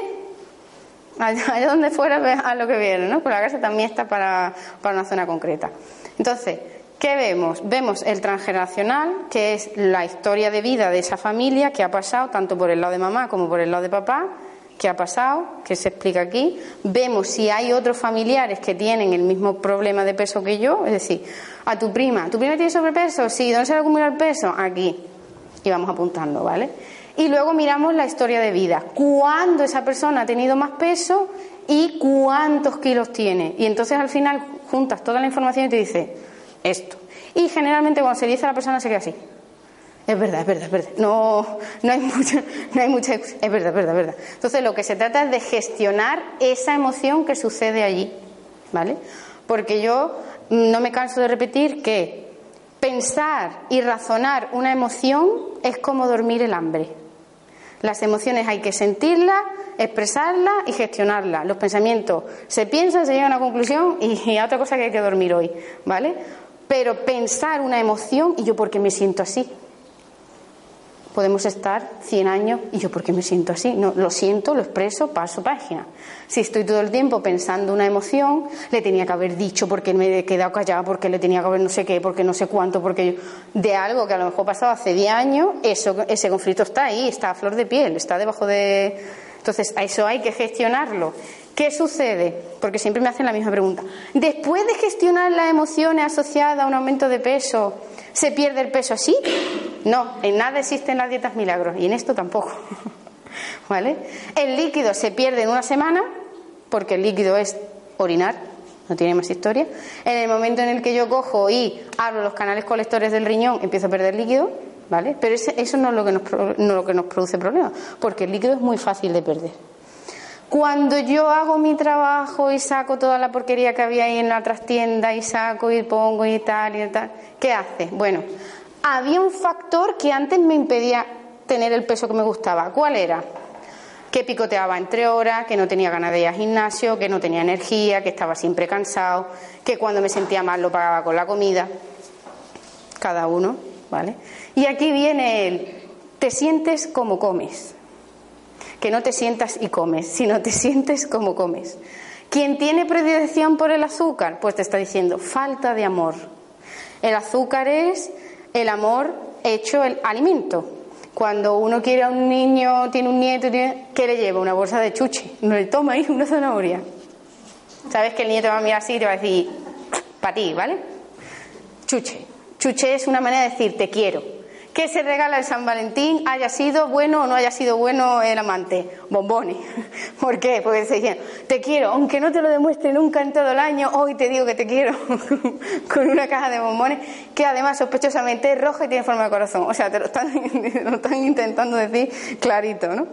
allá, donde fuera, a lo que viene, ¿no? Pues la grasa también está para, para una zona concreta. Entonces, ¿Qué vemos? Vemos el transgeneracional, que es la historia de vida de esa familia que ha pasado tanto por el lado de mamá como por el lado de papá, que ha pasado, que se explica aquí. Vemos si hay otros familiares que tienen el mismo problema de peso que yo, es decir, a tu prima, ¿tu prima tiene sobrepeso? Sí, ¿dónde se le acumula el peso? Aquí. Y vamos apuntando, ¿vale? Y luego miramos la historia de vida. ¿Cuándo esa persona ha tenido más peso y cuántos kilos tiene? Y entonces al final juntas toda la información y te dice, esto. Y generalmente cuando se dice a la persona se queda así. Es verdad, es verdad, es verdad. No, no hay mucha, no hay mucha, es verdad, es verdad, es verdad. Entonces lo que se trata es de gestionar esa emoción que sucede allí, ¿vale? Porque yo no me canso de repetir que pensar y razonar una emoción es como dormir el hambre. Las emociones hay que sentirlas, expresarlas y gestionarlas. Los pensamientos se piensan, se llega a una conclusión y, y a otra cosa que hay que dormir hoy, ¿vale? pero pensar una emoción y yo porque me siento así. Podemos estar 100 años y yo porque me siento así. No, lo siento, lo expreso, paso página. Si estoy todo el tiempo pensando una emoción, le tenía que haber dicho porque me he quedado callada, porque le tenía que haber no sé qué, porque no sé cuánto, porque yo... de algo que a lo mejor pasado hace 10 años, eso, ese conflicto está ahí, está a flor de piel, está debajo de. Entonces, a eso hay que gestionarlo. ¿Qué sucede? Porque siempre me hacen la misma pregunta. Después de gestionar las emociones asociadas a un aumento de peso, ¿se pierde el peso así? No, en nada existen las dietas milagros y en esto tampoco. ¿Vale? El líquido se pierde en una semana, porque el líquido es orinar, no tiene más historia. En el momento en el que yo cojo y abro los canales colectores del riñón, empiezo a perder líquido, ¿vale? Pero eso no es lo que nos, no lo que nos produce problemas, porque el líquido es muy fácil de perder. Cuando yo hago mi trabajo y saco toda la porquería que había ahí en la trastienda y saco y pongo y tal y tal, ¿qué hace? Bueno, había un factor que antes me impedía tener el peso que me gustaba. ¿Cuál era? Que picoteaba entre horas, que no tenía ganas de ir al gimnasio, que no tenía energía, que estaba siempre cansado, que cuando me sentía mal lo pagaba con la comida. Cada uno, ¿vale? Y aquí viene el, te sientes como comes que no te sientas y comes, sino te sientes como comes. Quien tiene predilección por el azúcar, pues te está diciendo falta de amor. El azúcar es el amor hecho el alimento. Cuando uno quiere a un niño, tiene un nieto, ¿qué le lleva? Una bolsa de chuche. No le toma ahí una zanahoria. Sabes que el niño te va a mirar así y te va a decir, para ti, ¿vale? Chuche. Chuche es una manera de decir te quiero. ¿Qué se regala el San Valentín? Haya sido bueno o no haya sido bueno el amante. Bombones. ¿Por qué? Porque se dicen, te quiero, aunque no te lo demuestre nunca en todo el año, hoy te digo que te quiero con una caja de bombones que además sospechosamente es roja y tiene forma de corazón. O sea, te lo están, lo están intentando decir clarito, ¿no?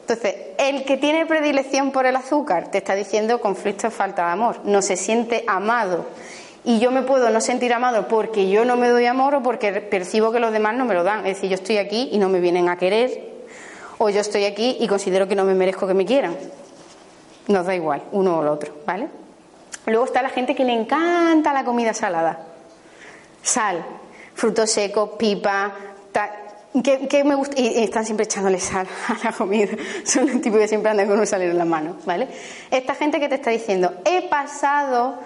Entonces, el que tiene predilección por el azúcar te está diciendo conflicto, falta de amor, no se siente amado. Y yo me puedo no sentir amado porque yo no me doy amor o porque percibo que los demás no me lo dan. Es decir, yo estoy aquí y no me vienen a querer, o yo estoy aquí y considero que no me merezco que me quieran. Nos da igual, uno o el otro, ¿vale? Luego está la gente que le encanta la comida salada. Sal, frutos secos, pipa, ¿Qué, me gusta? Y, están siempre echándole sal a la comida. Son los tipos que siempre andan con un salero en la mano, ¿vale? Esta gente que te está diciendo, he pasado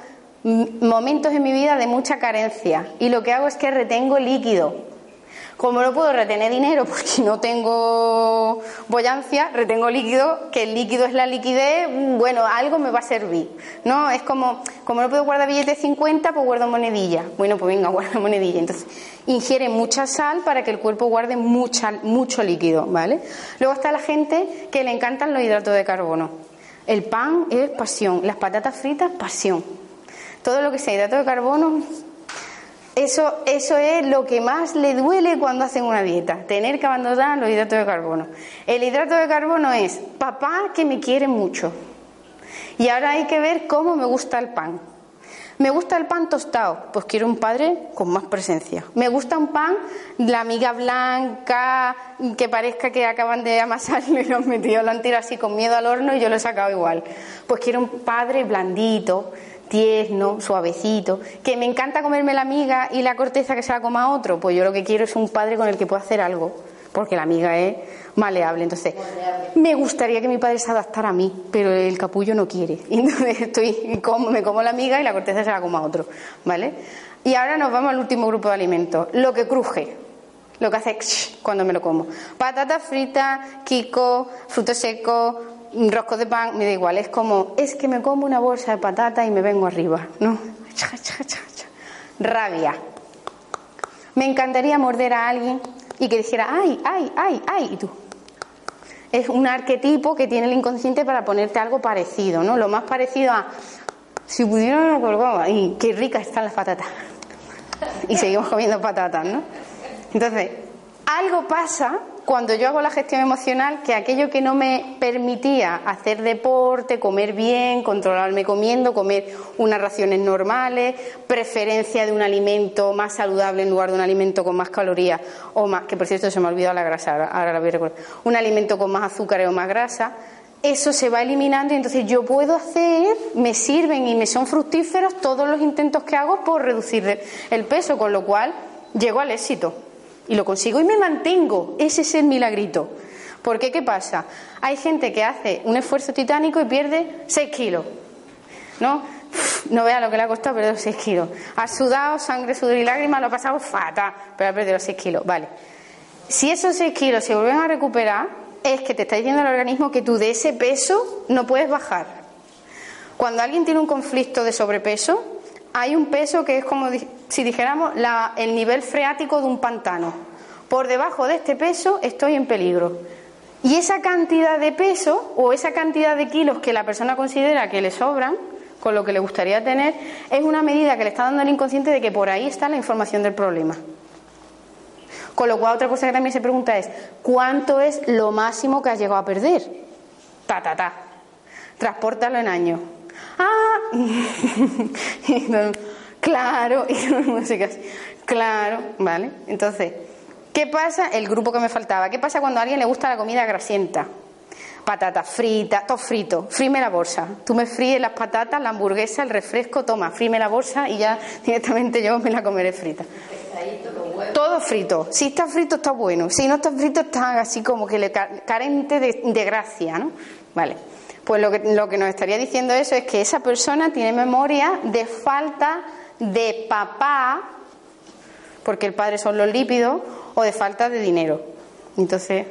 momentos en mi vida de mucha carencia y lo que hago es que retengo líquido. Como no puedo retener dinero porque no tengo boyancia, retengo líquido, que el líquido es la liquidez, bueno, algo me va a servir. ¿No? Es como, como no puedo guardar billetes de 50, pues guardo monedilla. Bueno, pues venga, guardo monedilla. Entonces, ingiere mucha sal para que el cuerpo guarde mucha, mucho líquido, ¿vale? Luego está la gente que le encantan los hidratos de carbono. El pan es pasión, las patatas fritas, pasión. Todo lo que sea hidrato de carbono, eso, eso es lo que más le duele cuando hacen una dieta, tener que abandonar los hidratos de carbono. El hidrato de carbono es papá que me quiere mucho. Y ahora hay que ver cómo me gusta el pan. Me gusta el pan tostado, pues quiero un padre con más presencia. Me gusta un pan, la miga blanca, que parezca que acaban de amasarlo y lo han metido, lo han tirado así con miedo al horno y yo lo he sacado igual. Pues quiero un padre blandito, tierno, suavecito, que me encanta comerme la miga y la corteza que se la coma otro, pues yo lo que quiero es un padre con el que pueda hacer algo, porque la miga es maleable. Entonces, me gustaría que mi padre se adaptara a mí, pero el capullo no quiere. Entonces estoy como, me como la miga y la corteza se la coma otro, ¿vale? Y ahora nos vamos al último grupo de alimentos, lo que cruje, lo que hace cuando me lo como. Patatas fritas, kiko, frutos secos, rosco de pan, me da igual, es como, es que me como una bolsa de patata y me vengo arriba, ¿no? Rabia. Me encantaría morder a alguien y que dijera, ay, ay, ay, ay, y tú. Es un arquetipo que tiene el inconsciente para ponerte algo parecido, ¿no? Lo más parecido a, si pudiera lo colgaba, y qué ricas están las patatas. Y seguimos comiendo patatas, ¿no? Entonces, algo pasa cuando yo hago la gestión emocional que aquello que no me permitía hacer deporte, comer bien, controlarme comiendo, comer unas raciones normales, preferencia de un alimento más saludable en lugar de un alimento con más calorías o más, que por cierto se me ha olvidado la grasa, ahora, la voy a recordar, un alimento con más azúcar o más grasa, eso se va eliminando y entonces yo puedo hacer, me sirven y me son fructíferos todos los intentos que hago por reducir el peso, con lo cual llego al éxito y lo consigo y me mantengo. Ese es el milagrito. Porque, ¿qué pasa? Hay gente que hace un esfuerzo titánico y pierde 6 kilos. ¿No? No vea lo que le ha costado perder 6 kilos. Ha sudado, sangre, sudor y lágrimas, lo ha pasado fatal, pero ha perdido los 6 kilos. Vale. Si esos 6 kilos se vuelven a recuperar, es que te está diciendo el organismo que tú de ese peso no puedes bajar. Cuando alguien tiene un conflicto de sobrepeso, hay un peso que es como si dijéramos el nivel freático de un pantano. Por debajo de este peso estoy en peligro. Y esa cantidad de peso o esa cantidad de kilos que la persona considera que le sobran, con lo que le gustaría tener, es una medida que le está dando al inconsciente de que por ahí está la información del problema. Con lo cual, otra cosa que también se pregunta es, ¿cuánto es lo máximo que has llegado a perder? Ta, ta, ta. Transportalo en años ¡ah! claro, y música claro, ¿vale? Entonces, ¿qué pasa? El grupo que me faltaba. ¿Qué pasa cuando a alguien le gusta la comida grasienta? Patatas fritas, todo frito, frime la bolsa. Tú me fríes las patatas, la hamburguesa, el refresco, toma, frime la bolsa y ya directamente yo me la comeré frita. Todo frito. Si está frito está bueno. Si no está frito está así como que le carente de, de gracia, ¿no? Vale. Pues lo que, lo que nos estaría diciendo eso es que esa persona tiene memoria de falta de papá, porque el padre son los lípidos, o de falta de dinero. Entonces,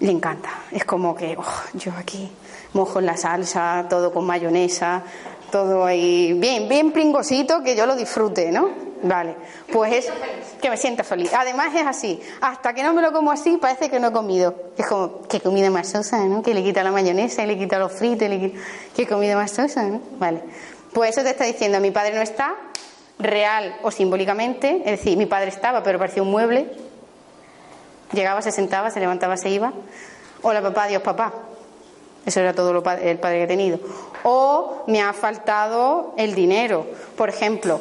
le encanta. Es como que oh, yo aquí mojo en la salsa, todo con mayonesa, todo ahí bien, bien pringosito, que yo lo disfrute, ¿no? Vale, pues es que me sienta feliz. Además es así, hasta que no me lo como así parece que no he comido. Es como, qué comida más sosa, ¿no? Que le quita la mayonesa, y le quita los fritos, le quita... qué comida más sosa, ¿no? Vale, pues eso te está diciendo, mi padre no está, real o simbólicamente, es decir, mi padre estaba pero parecía un mueble, llegaba, se sentaba, se levantaba, se iba. Hola papá, Dios papá. Eso era todo lo el padre que he tenido. O me ha faltado el dinero. Por ejemplo,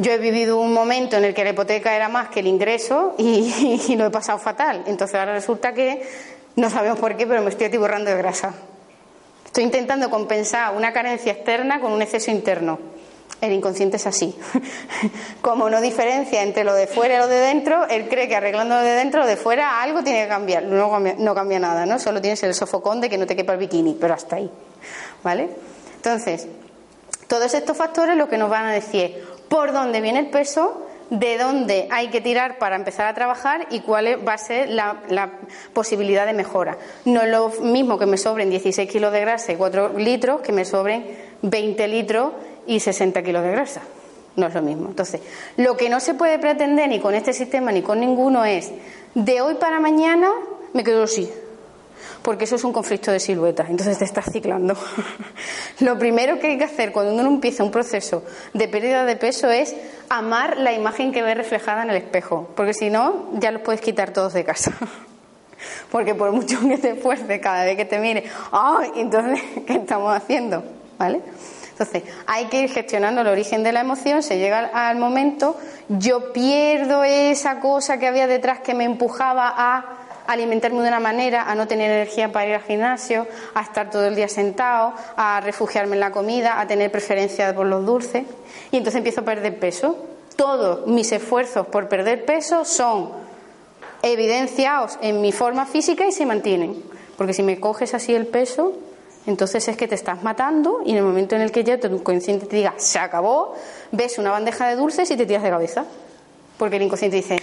yo he vivido un momento en el que la hipoteca era más que el ingreso y, lo he pasado fatal. Entonces ahora resulta que no sabemos por qué, pero me estoy atiborrando de grasa. Estoy intentando compensar una carencia externa con un exceso interno. El inconsciente es así. Como no diferencia entre lo de fuera y lo de dentro, él cree que arreglando lo de dentro, lo de fuera, algo tiene que cambiar. No cambia, nada, ¿no? Solo tienes el sofocón de que no te quepa el bikini, pero hasta ahí. ¿Vale? Entonces, todos estos factores lo que nos van a decir por dónde viene el peso, de dónde hay que tirar para empezar a trabajar y cuál va a ser la, posibilidad de mejora. No es lo mismo que me sobren 16 kilos de grasa y 4 litros que me sobren 20 litros y 60 kilos de grasa. No es lo mismo. Entonces, lo que no se puede pretender ni con este sistema ni con ninguno es de hoy para mañana me quedo así porque eso es un conflicto de silueta, entonces te estás ciclando. Lo primero que hay que hacer cuando uno empieza un proceso de pérdida de peso es amar la imagen que ve reflejada en el espejo, porque si no, ya los puedes quitar todos de casa. Porque por mucho que te esfuerces cada vez que te mire, ¡ay! entonces, ¿qué estamos haciendo? ¿Vale? Entonces, hay que ir gestionando el origen de la emoción, se llega al momento, yo pierdo esa cosa que había detrás que me empujaba a alimentarme de una manera, a no tener energía para ir al gimnasio, a estar todo el día sentado, a refugiarme en la comida, a tener preferencia por los dulces. Y entonces empiezo a perder peso. Todos mis esfuerzos por perder peso son evidenciados en mi forma física y se mantienen. Porque si me coges así el peso, entonces es que te estás matando y en el momento en el que ya tu consciente te diga se acabó, ves una bandeja de dulces y te tiras de cabeza. Porque el inconsciente dice,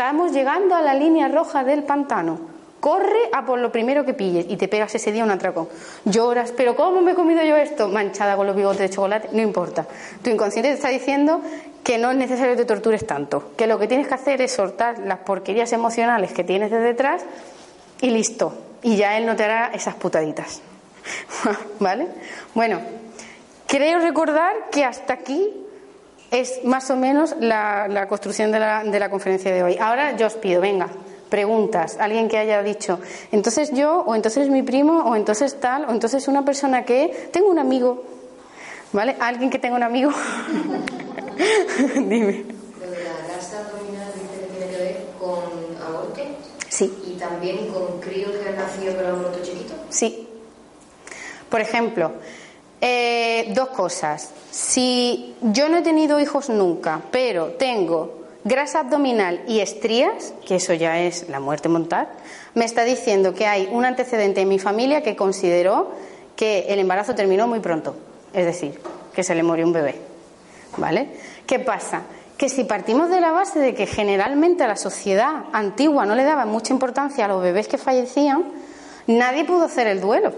Estamos llegando a la línea roja del pantano. Corre a por lo primero que pilles y te pegas ese día un atracón. Lloras, pero ¿cómo me he comido yo esto? Manchada con los bigotes de chocolate, no importa. Tu inconsciente te está diciendo que no es necesario que te tortures tanto, que lo que tienes que hacer es soltar las porquerías emocionales que tienes de detrás y listo. Y ya él no te hará esas putaditas. ¿Vale? Bueno, creo recordar que hasta aquí es más o menos la, construcción de la, de la conferencia de hoy. Ahora yo os pido, venga, preguntas, alguien que haya dicho, entonces yo, o entonces mi primo, o entonces tal, o entonces una persona que tengo un amigo, ¿vale? Alguien que tenga un amigo. Dime. Lo de la grasa abdominal dice que tiene que ver con aborto. Sí. Y también con críos que han nacido con aborto chiquito. Sí. Por ejemplo, eh, dos cosas. Si yo no he tenido hijos nunca, pero tengo grasa abdominal y estrías, que eso ya es la muerte montar, me está diciendo que hay un antecedente en mi familia que consideró que el embarazo terminó muy pronto, es decir, que se le murió un bebé. ¿Vale? ¿Qué pasa? Que si partimos de la base de que generalmente a la sociedad antigua no le daba mucha importancia a los bebés que fallecían, nadie pudo hacer el duelo.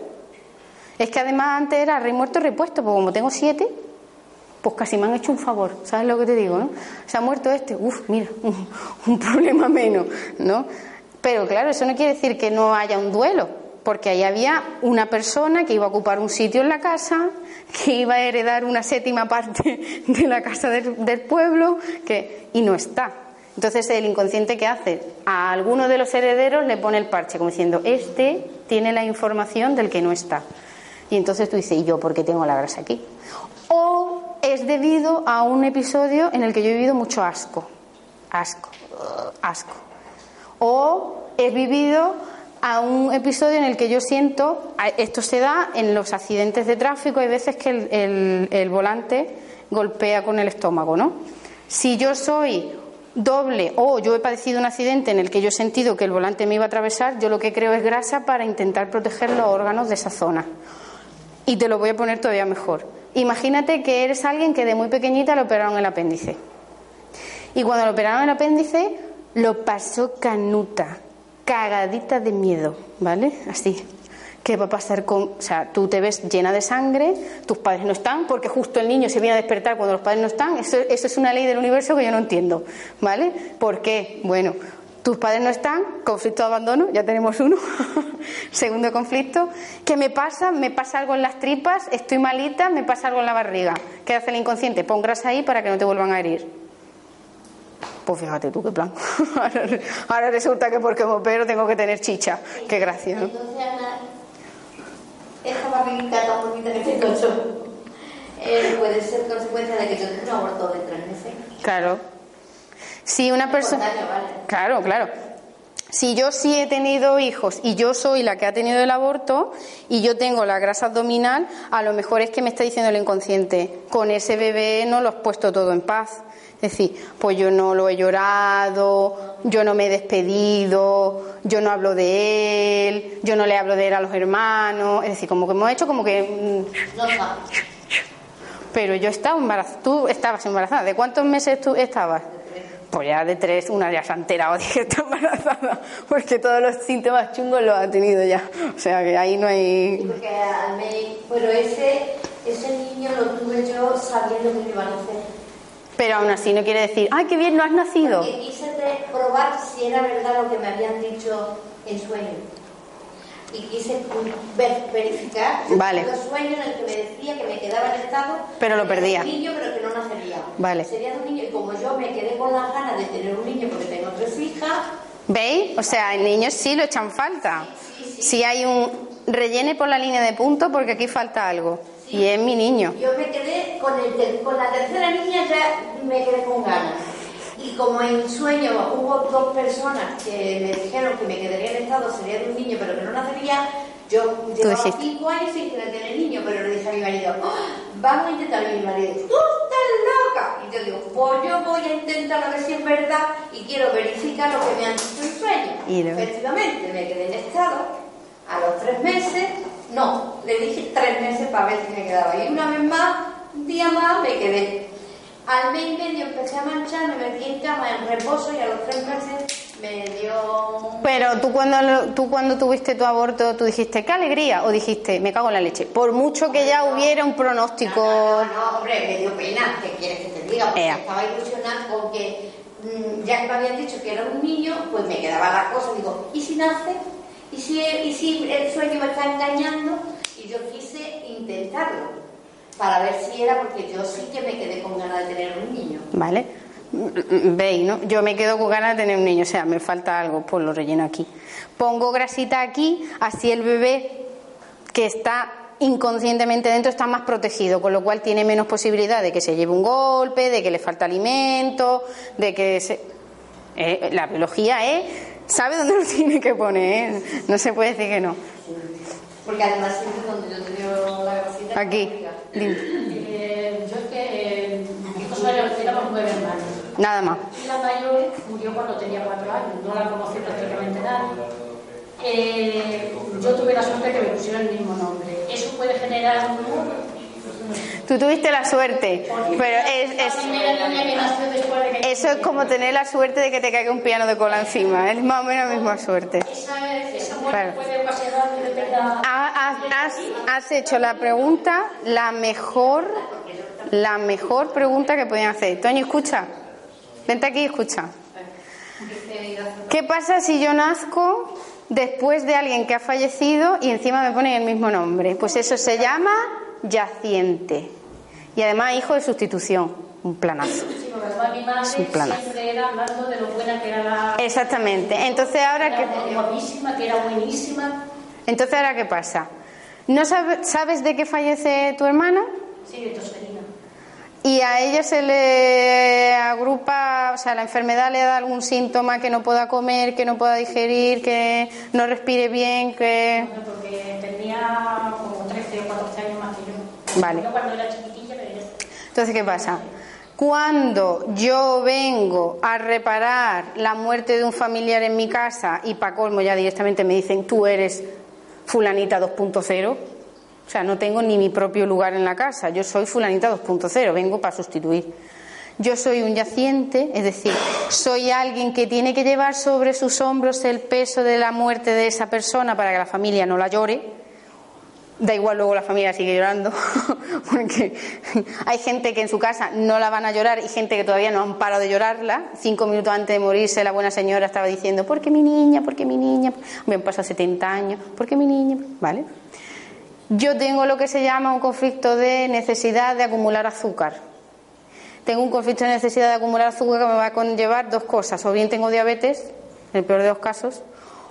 Es que además antes era rey muerto repuesto, porque como tengo siete, pues casi me han hecho un favor, ¿sabes lo que te digo? No? Se ha muerto este, uff, mira, un, problema menos, ¿no? Pero claro, eso no quiere decir que no haya un duelo, porque ahí había una persona que iba a ocupar un sitio en la casa, que iba a heredar una séptima parte de la casa del, del pueblo, que, y no está. Entonces el inconsciente que hace a alguno de los herederos le pone el parche, como diciendo, este tiene la información del que no está. Y entonces tú dices, ¿y yo por qué tengo la grasa aquí? O es debido a un episodio en el que yo he vivido mucho asco. Asco. Asco. O he vivido a un episodio en el que yo siento, esto se da en los accidentes de tráfico, hay veces que el, el volante golpea con el estómago, ¿no? Si yo soy doble o yo he padecido un accidente en el que yo he sentido que el volante me iba a atravesar, yo lo que creo es grasa para intentar proteger los órganos de esa zona. Y te lo voy a poner todavía mejor. Imagínate que eres alguien que de muy pequeñita le operaron el apéndice. Y cuando le operaron el apéndice, lo pasó canuta, cagadita de miedo, ¿vale? Así. ¿Qué va a pasar con.? O sea, tú te ves llena de sangre, tus padres no están, porque justo el niño se viene a despertar cuando los padres no están. Eso, eso es una ley del universo que yo no entiendo. ¿Vale? ¿Por qué? Bueno, tus padres no están, conflicto de abandono, ya tenemos uno. Segundo conflicto. ¿Qué me pasa? Me pasa algo en las tripas, estoy malita, me pasa algo en la barriga. ¿Qué hace el inconsciente? Pon grasa ahí para que no te vuelvan a herir. Pues fíjate tú qué plan. Ahora resulta que porque me opero tengo que tener chicha. Qué gracia. ¿no? Entonces, Ana, esta barriguita tan bonita que tengo yo, eh, puede ser consecuencia de que yo tengo un aborto de tres meses. Claro. Si una persona. Claro, claro. Si yo sí he tenido hijos y yo soy la que ha tenido el aborto y yo tengo la grasa abdominal, a lo mejor es que me está diciendo el inconsciente, con ese bebé no lo has puesto todo en paz. Es decir, pues yo no lo he llorado, yo no me he despedido, yo no hablo de él, yo no le hablo de él a los hermanos. Es decir, como que hemos hecho como que... mm. Pero yo estaba embarazada. Tú estabas embarazada. ¿De cuántos meses tú estabas? Pues ya de tres, una ya se ha enterado de que está embarazada, porque todos los síntomas chungos los ha tenido ya. O sea que ahí no Sí, hay. porque al me- pero ese, ese niño lo tuve yo sabiendo que me iban a hacer. Pero aún así no quiere decir, ¡ay, qué bien, no has nacido! Porque quise probar si era verdad lo que me habían dicho en sueño. Y quise ver- verificar Vale. los sueños en el que me decía que me quedaba en estado. Pero lo de perdía. un niño, pero que no nacería. Vale. Sería de un niño. Y como yo me quedé con las ganas de tener un niño porque tengo tres hijas, ¿Veis? O sea, en niños sí lo echan falta. Sí, sí, sí. Si hay un rellene por la línea de puntos porque aquí falta algo. Y es mi niño. yo me quedé con, el ter- con la tercera niña, ya me quedé con ganas. Y como en sueño hubo dos personas que me dijeron que me quedaría en estado, sería de un niño, pero que no nacería, yo llevaba cinco años sin querer tener niño, pero le dije a mi marido, "Ah, vamos a intentar, mi marido, tú estás loca. Y yo digo, pues yo voy a intentar a ver si es verdad y quiero verificar lo que me han dicho en sueño. Y Efectivamente, me quedé en estado, a los tres meses, no, le dije tres meses para ver si me quedaba. Y una vez más, un día más, me quedé. Al mes y medio empecé a manchar, me metí en cama en reposo y a los tres meses me dio... Pero tú cuando, tú cuando tuviste tu aborto, tú dijiste, qué alegría, o dijiste, me cago en la leche. Por mucho que ya hubiera un pronóstico. No, no, no, hombre, me dio pena, ¿qué quieres que te diga? Porque Ea. estaba ilusionada con que, mm, ya que me habían dicho que era un niño, pues me quedaba la cosa. Digo, ¿y si nace? ¿Y si, ¿Y si el sueño me está engañando? Y yo quise intentarlo, para ver si era, porque yo sí que me quedé con ganas de tener un niño. ¿Vale? Veis, ¿no? Yo me quedo con ganas de tener un niño, o sea, me falta algo, pues lo relleno aquí. Pongo grasita aquí, así el bebé que está inconscientemente dentro está más protegido, con lo cual tiene menos posibilidad de que se lleve un golpe, de que le falta alimento, de que se... Eh, la biología es... sabe dónde lo tiene que poner, ¿eh? no se puede decir que no. Porque además siempre donde yo tenía la grasita... Aquí, Eh, yo es que eh, éramos nueve hermanos. nada más. Y la mayor murió cuando tenía cuatro años, no la conocí prácticamente nadie. Eh, yo tuve la suerte de que me pusieron el mismo nombre. Eso puede generar un... Tú tuviste la suerte, pero es, es- eso es como tener la suerte de que te caiga un piano de cola encima, es más o menos la misma suerte. Has- has hecho la pregunta, la mejor, la mejor pregunta que podían hacer. Toño, escucha. Vente aquí y escucha. ¿Qué pasa si yo nazco después de alguien que ha fallecido y encima me ponen el mismo nombre? Pues eso se llama yaciente. Y además hijo de sustitución. Un planazo. Sí, mi madre Es un planazo. siempre era hablando de lo buena que era la... Exactamente. Entonces ahora que... Guapísima, que era buenísima. Entonces ahora qué pasa. ¿No sabe- sabes de qué fallece tu hermana? Sí, de tosferina. Y a ella se le agrupa, o sea, la enfermedad le da algún síntoma que no pueda comer, que no pueda digerir, que no respire bien, que... Porque tenía como 13 o 14 años más que yo. Vale. Yo cuando era chiquitilla, pero. Entonces, ¿qué pasa? Cuando yo vengo a reparar la muerte de un familiar en mi casa y para colmo ya directamente me dicen, tú eres fulanita 2.0, o sea, no tengo ni mi propio lugar en la casa, yo soy fulanita 2.0, vengo para sustituir. Yo soy un yaciente, es decir, soy alguien que tiene que llevar sobre sus hombros el peso de la muerte de esa persona para que la familia no la llore, Da igual, luego la familia sigue llorando, porque hay gente que en su casa no la van a llorar y gente que todavía no han parado de llorarla. Cinco minutos antes de morirse, la buena señora estaba diciendo, ¿por qué mi niña? ¿Por qué mi niña? Me han pasado 70 años, ¿por qué mi niña? ¿Vale? Yo tengo lo que se llama un conflicto de necesidad de acumular azúcar. Tengo un conflicto de necesidad de acumular azúcar que me va a conllevar dos cosas. O bien tengo diabetes, en el peor de los casos,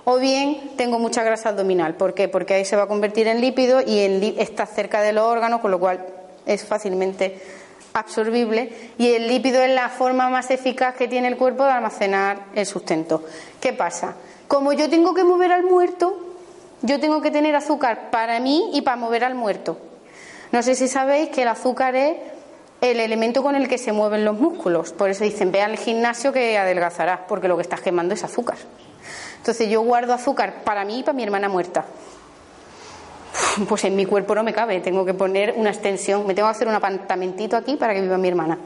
o bien tengo mucha grasa abdominal. ¿Por qué? Porque ahí se va a convertir en lípido y está cerca de los órganos, con lo cual es fácilmente absorbible y el lípido es la forma más eficaz que tiene el cuerpo de almacenar el sustento. ¿Qué pasa? Como yo tengo que mover al muerto, yo tengo que tener azúcar para mí y para mover al muerto. No sé si sabéis que el azúcar es el elemento con el que se mueven los músculos. Por eso dicen, ve al gimnasio que adelgazarás, porque lo que estás quemando es azúcar. Entonces yo guardo azúcar para mí y para mi hermana muerta. Pues en mi cuerpo no me cabe, tengo que poner una extensión, me tengo que hacer un apartamentito aquí para que viva mi hermana.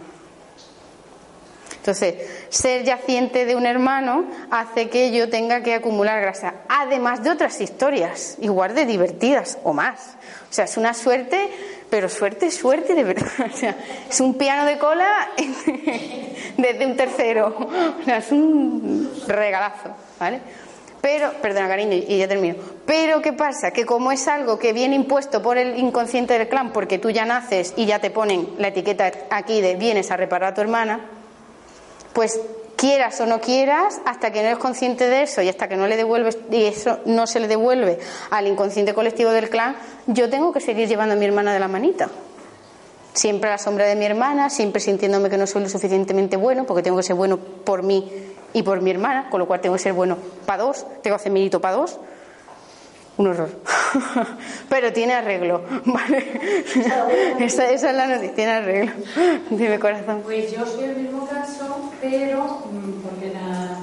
Entonces, ser yaciente de un hermano hace que yo tenga que acumular grasa, además de otras historias, igual de divertidas o más. O sea, es una suerte, pero suerte, suerte de verdad. O sea, es un piano de cola desde un tercero. O sea, es un regalazo, ¿vale? Pero, perdona cariño, y ya termino. Pero ¿qué pasa? Que como es algo que viene impuesto por el inconsciente del clan, porque tú ya naces y ya te ponen la etiqueta aquí de vienes a reparar a tu hermana, pues quieras o no quieras, hasta que no eres consciente de eso y hasta que no le devuelves y eso no se le devuelve al inconsciente colectivo del clan, yo tengo que seguir llevando a mi hermana de la manita. Siempre a la sombra de mi hermana, siempre sintiéndome que no soy lo suficientemente bueno, porque tengo que ser bueno por mí y por mi hermana, con lo cual tengo que ser bueno para dos, tengo que hacer mérito para dos. Un horror. Pero tiene arreglo, ¿vale? esa, esa, es la noticia, tiene arreglo. Dime, corazón. Pues yo soy el mismo caso, pero mm, porque la,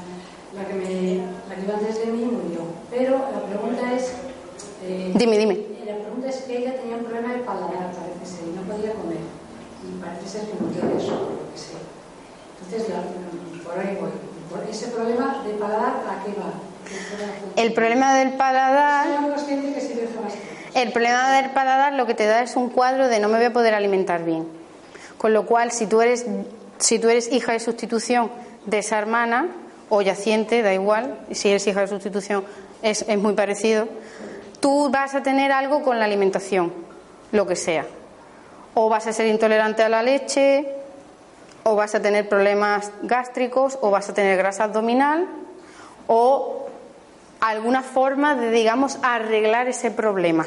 la, que me, la que iba antes de mí murió. Pero la pregunta es. Eh, dime, dime. La pregunta es que ella tenía un problema de paladar, parece ser, y no podía comer. Y parece ser que murió de eso, lo que sé. Entonces, la, por ahí voy. ¿Ese problema de paladar a qué va? El problema del paladar. El problema del paladar lo que te da es un cuadro de no me voy a poder alimentar bien. Con lo cual, si tú eres, si tú eres hija de sustitución de esa hermana, o yaciente, da igual, si eres hija de sustitución es, es muy parecido, tú vas a tener algo con la alimentación, lo que sea. O vas a ser intolerante a la leche, o vas a tener problemas gástricos, o vas a tener grasa abdominal, o alguna forma de, digamos, arreglar ese problema,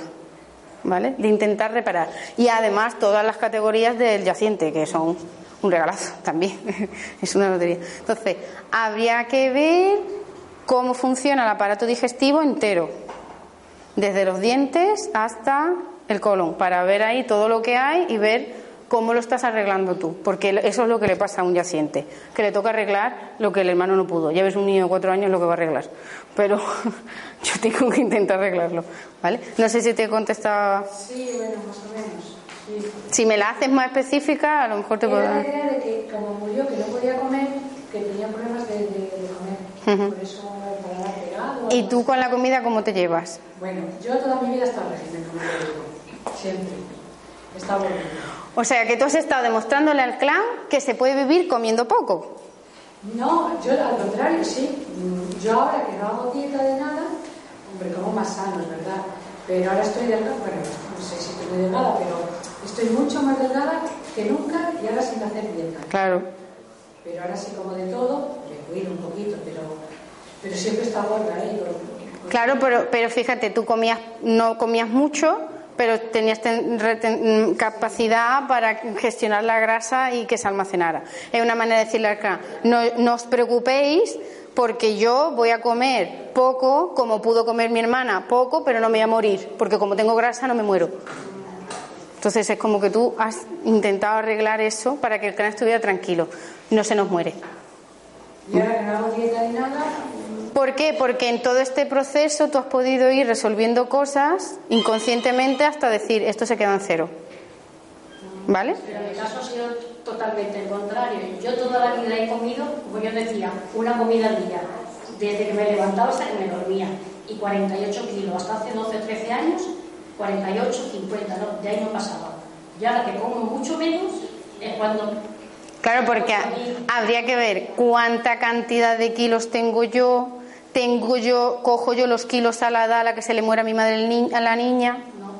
¿vale? De intentar reparar. Y además todas las categorías del yaciente, que son un regalazo también, es una lotería. Entonces, habría que ver cómo funciona el aparato digestivo entero, desde los dientes hasta el colon, para ver ahí todo lo que hay y ver cómo lo estás arreglando tú, porque eso es lo que le pasa a un yaciente, que le toca arreglar lo que el hermano no pudo. Ya ves un niño de cuatro años lo que va a arreglar, pero yo tengo que intentar arreglarlo, ¿vale? No sé si te he contestado. Sí, bueno, más o menos. Si me la haces más específica, a lo mejor te puedo. la idea de que, como murió, que no podía comer, que tenía problemas de, comer. Por eso para pegado. ¿Y tú con la comida cómo te llevas? Bueno, yo toda mi vida he estado régimen, como digo. Siempre. O sea, que tú has estado demostrándole al clan que se puede vivir comiendo poco. No, yo al contrario, sí. Yo ahora que no hago dieta de nada, hombre, como más sano, ¿verdad? Pero ahora estoy delgada, bueno, no sé si estoy delgada, pero estoy mucho más delgada que nunca y ahora sin hacer dieta. Claro. Pero ahora sí como de todo, me cuido un poquito, pero, pero siempre está gorda, ¿eh? Claro, pero, pero fíjate, tú comías, no comías mucho, pero tenías capacidad para gestionar la grasa y que se almacenara. Es una manera de decirle acá, no, no os preocupéis porque yo voy a comer poco, como pudo comer mi hermana, poco, pero no me voy a morir, porque como tengo grasa no me muero. Entonces es como que tú has intentado arreglar eso para que el clan estuviera tranquilo, no se nos muere. Y ahora que no hago dieta ni nada, ¿Por qué? Porque en todo este proceso tú has podido ir resolviendo cosas inconscientemente hasta decir esto se queda en cero. ¿Vale? Pero en mi caso ha sido totalmente el contrario. Yo toda la vida he comido, como yo decía, una comida al día. Desde que me levantaba hasta que me dormía. Y 48 kilos hasta hace 12, 13 años 48, 50, no, de ahí no pasaba. Ya la que como mucho menos es cuando... Claro, porque habría que ver cuánta cantidad de kilos tengo yo, tengo yo, cojo yo los kilos a la edad a la que se le muera a mi madre a la niña. No.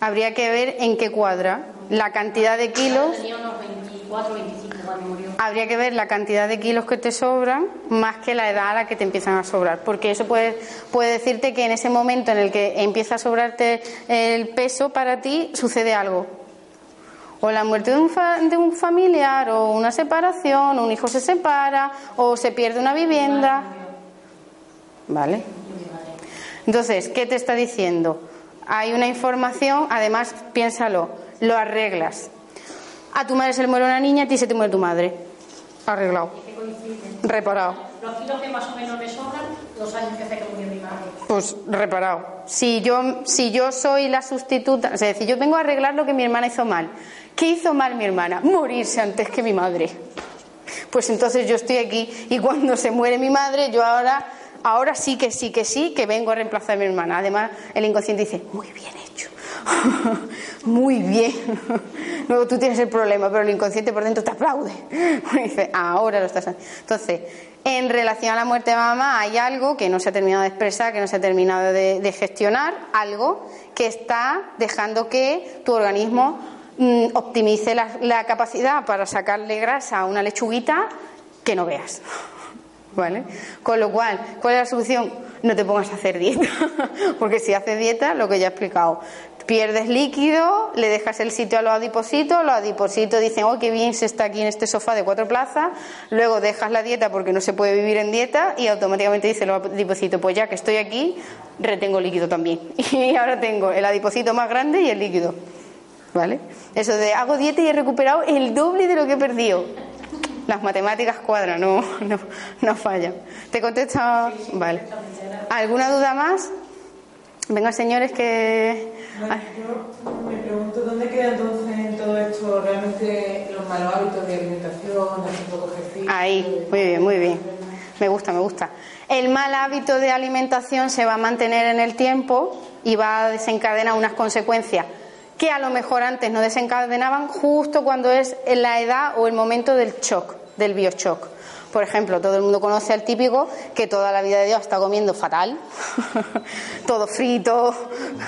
Habría que ver en qué cuadra la cantidad de kilos. Tenía unos 24, 25 cuando murió. Habría que ver la cantidad de kilos que te sobran más que la edad a la que te empiezan a sobrar, porque eso puede, puede decirte que en ese momento en el que empieza a sobrarte el peso para ti sucede algo. O la muerte de un, fa- de un familiar, o una separación, o un hijo se separa, o se pierde una vivienda. ¿Vale? Entonces, ¿qué te está diciendo? Hay una información, además, piénsalo, lo arreglas. A tu madre se le muere una niña, a ti se te muere tu madre. Arreglado. Reparado. Los kilos que más o menos me sobran, los años que hace que murió mi madre. Pues reparado. Si yo, si yo soy la sustituta, es decir, yo vengo a arreglar lo que mi hermana hizo mal. ¿Qué hizo mal mi hermana? Morirse antes que mi madre. Pues entonces yo estoy aquí y cuando se muere mi madre, yo ahora, ahora sí que sí que sí que vengo a reemplazar a mi hermana. Además, el inconsciente dice, muy bien hecho. Muy bien. Luego tú tienes el problema, pero el inconsciente por dentro te aplaude. Dice, ahora lo estás haciendo. Entonces, en relación a la muerte de mamá, hay algo que no se ha terminado de expresar, que no se ha terminado de, gestionar, algo que está dejando que tu organismo optimice la, capacidad para sacarle grasa a una lechuguita que no veas. ¿Vale? Con lo cual, ¿cuál es la solución? No te pongas a hacer dieta, porque si haces dieta, lo que ya he explicado, pierdes líquido, le dejas el sitio a los adipositos, los adipositos dicen, oh, qué bien se está aquí en este sofá de cuatro plazas, luego dejas la dieta porque no se puede vivir en dieta y automáticamente dice los adipositos, pues ya que estoy aquí, retengo líquido también. Y ahora tengo el adipocito más grande y el líquido. ¿Vale? Eso de hago dieta y he recuperado el doble de lo que he perdido. Las matemáticas cuadran, no, no, no fallan. ¿Te contesta? Vale. ¿Alguna duda más? Venga, señores, que. Bueno, yo me pregunto dónde queda entonces en todo esto realmente los malos hábitos de alimentación, de hacer poco ejercicio. Ahí, muy bien, muy bien. Me gusta, me gusta. El mal hábito de alimentación se va a mantener en el tiempo y va a desencadenar unas consecuencias que a lo mejor antes no desencadenaban justo cuando es en la edad o el momento del shock, del bioshock. Por ejemplo, todo el mundo conoce al típico que toda la vida de Dios está comiendo fatal, todo frito,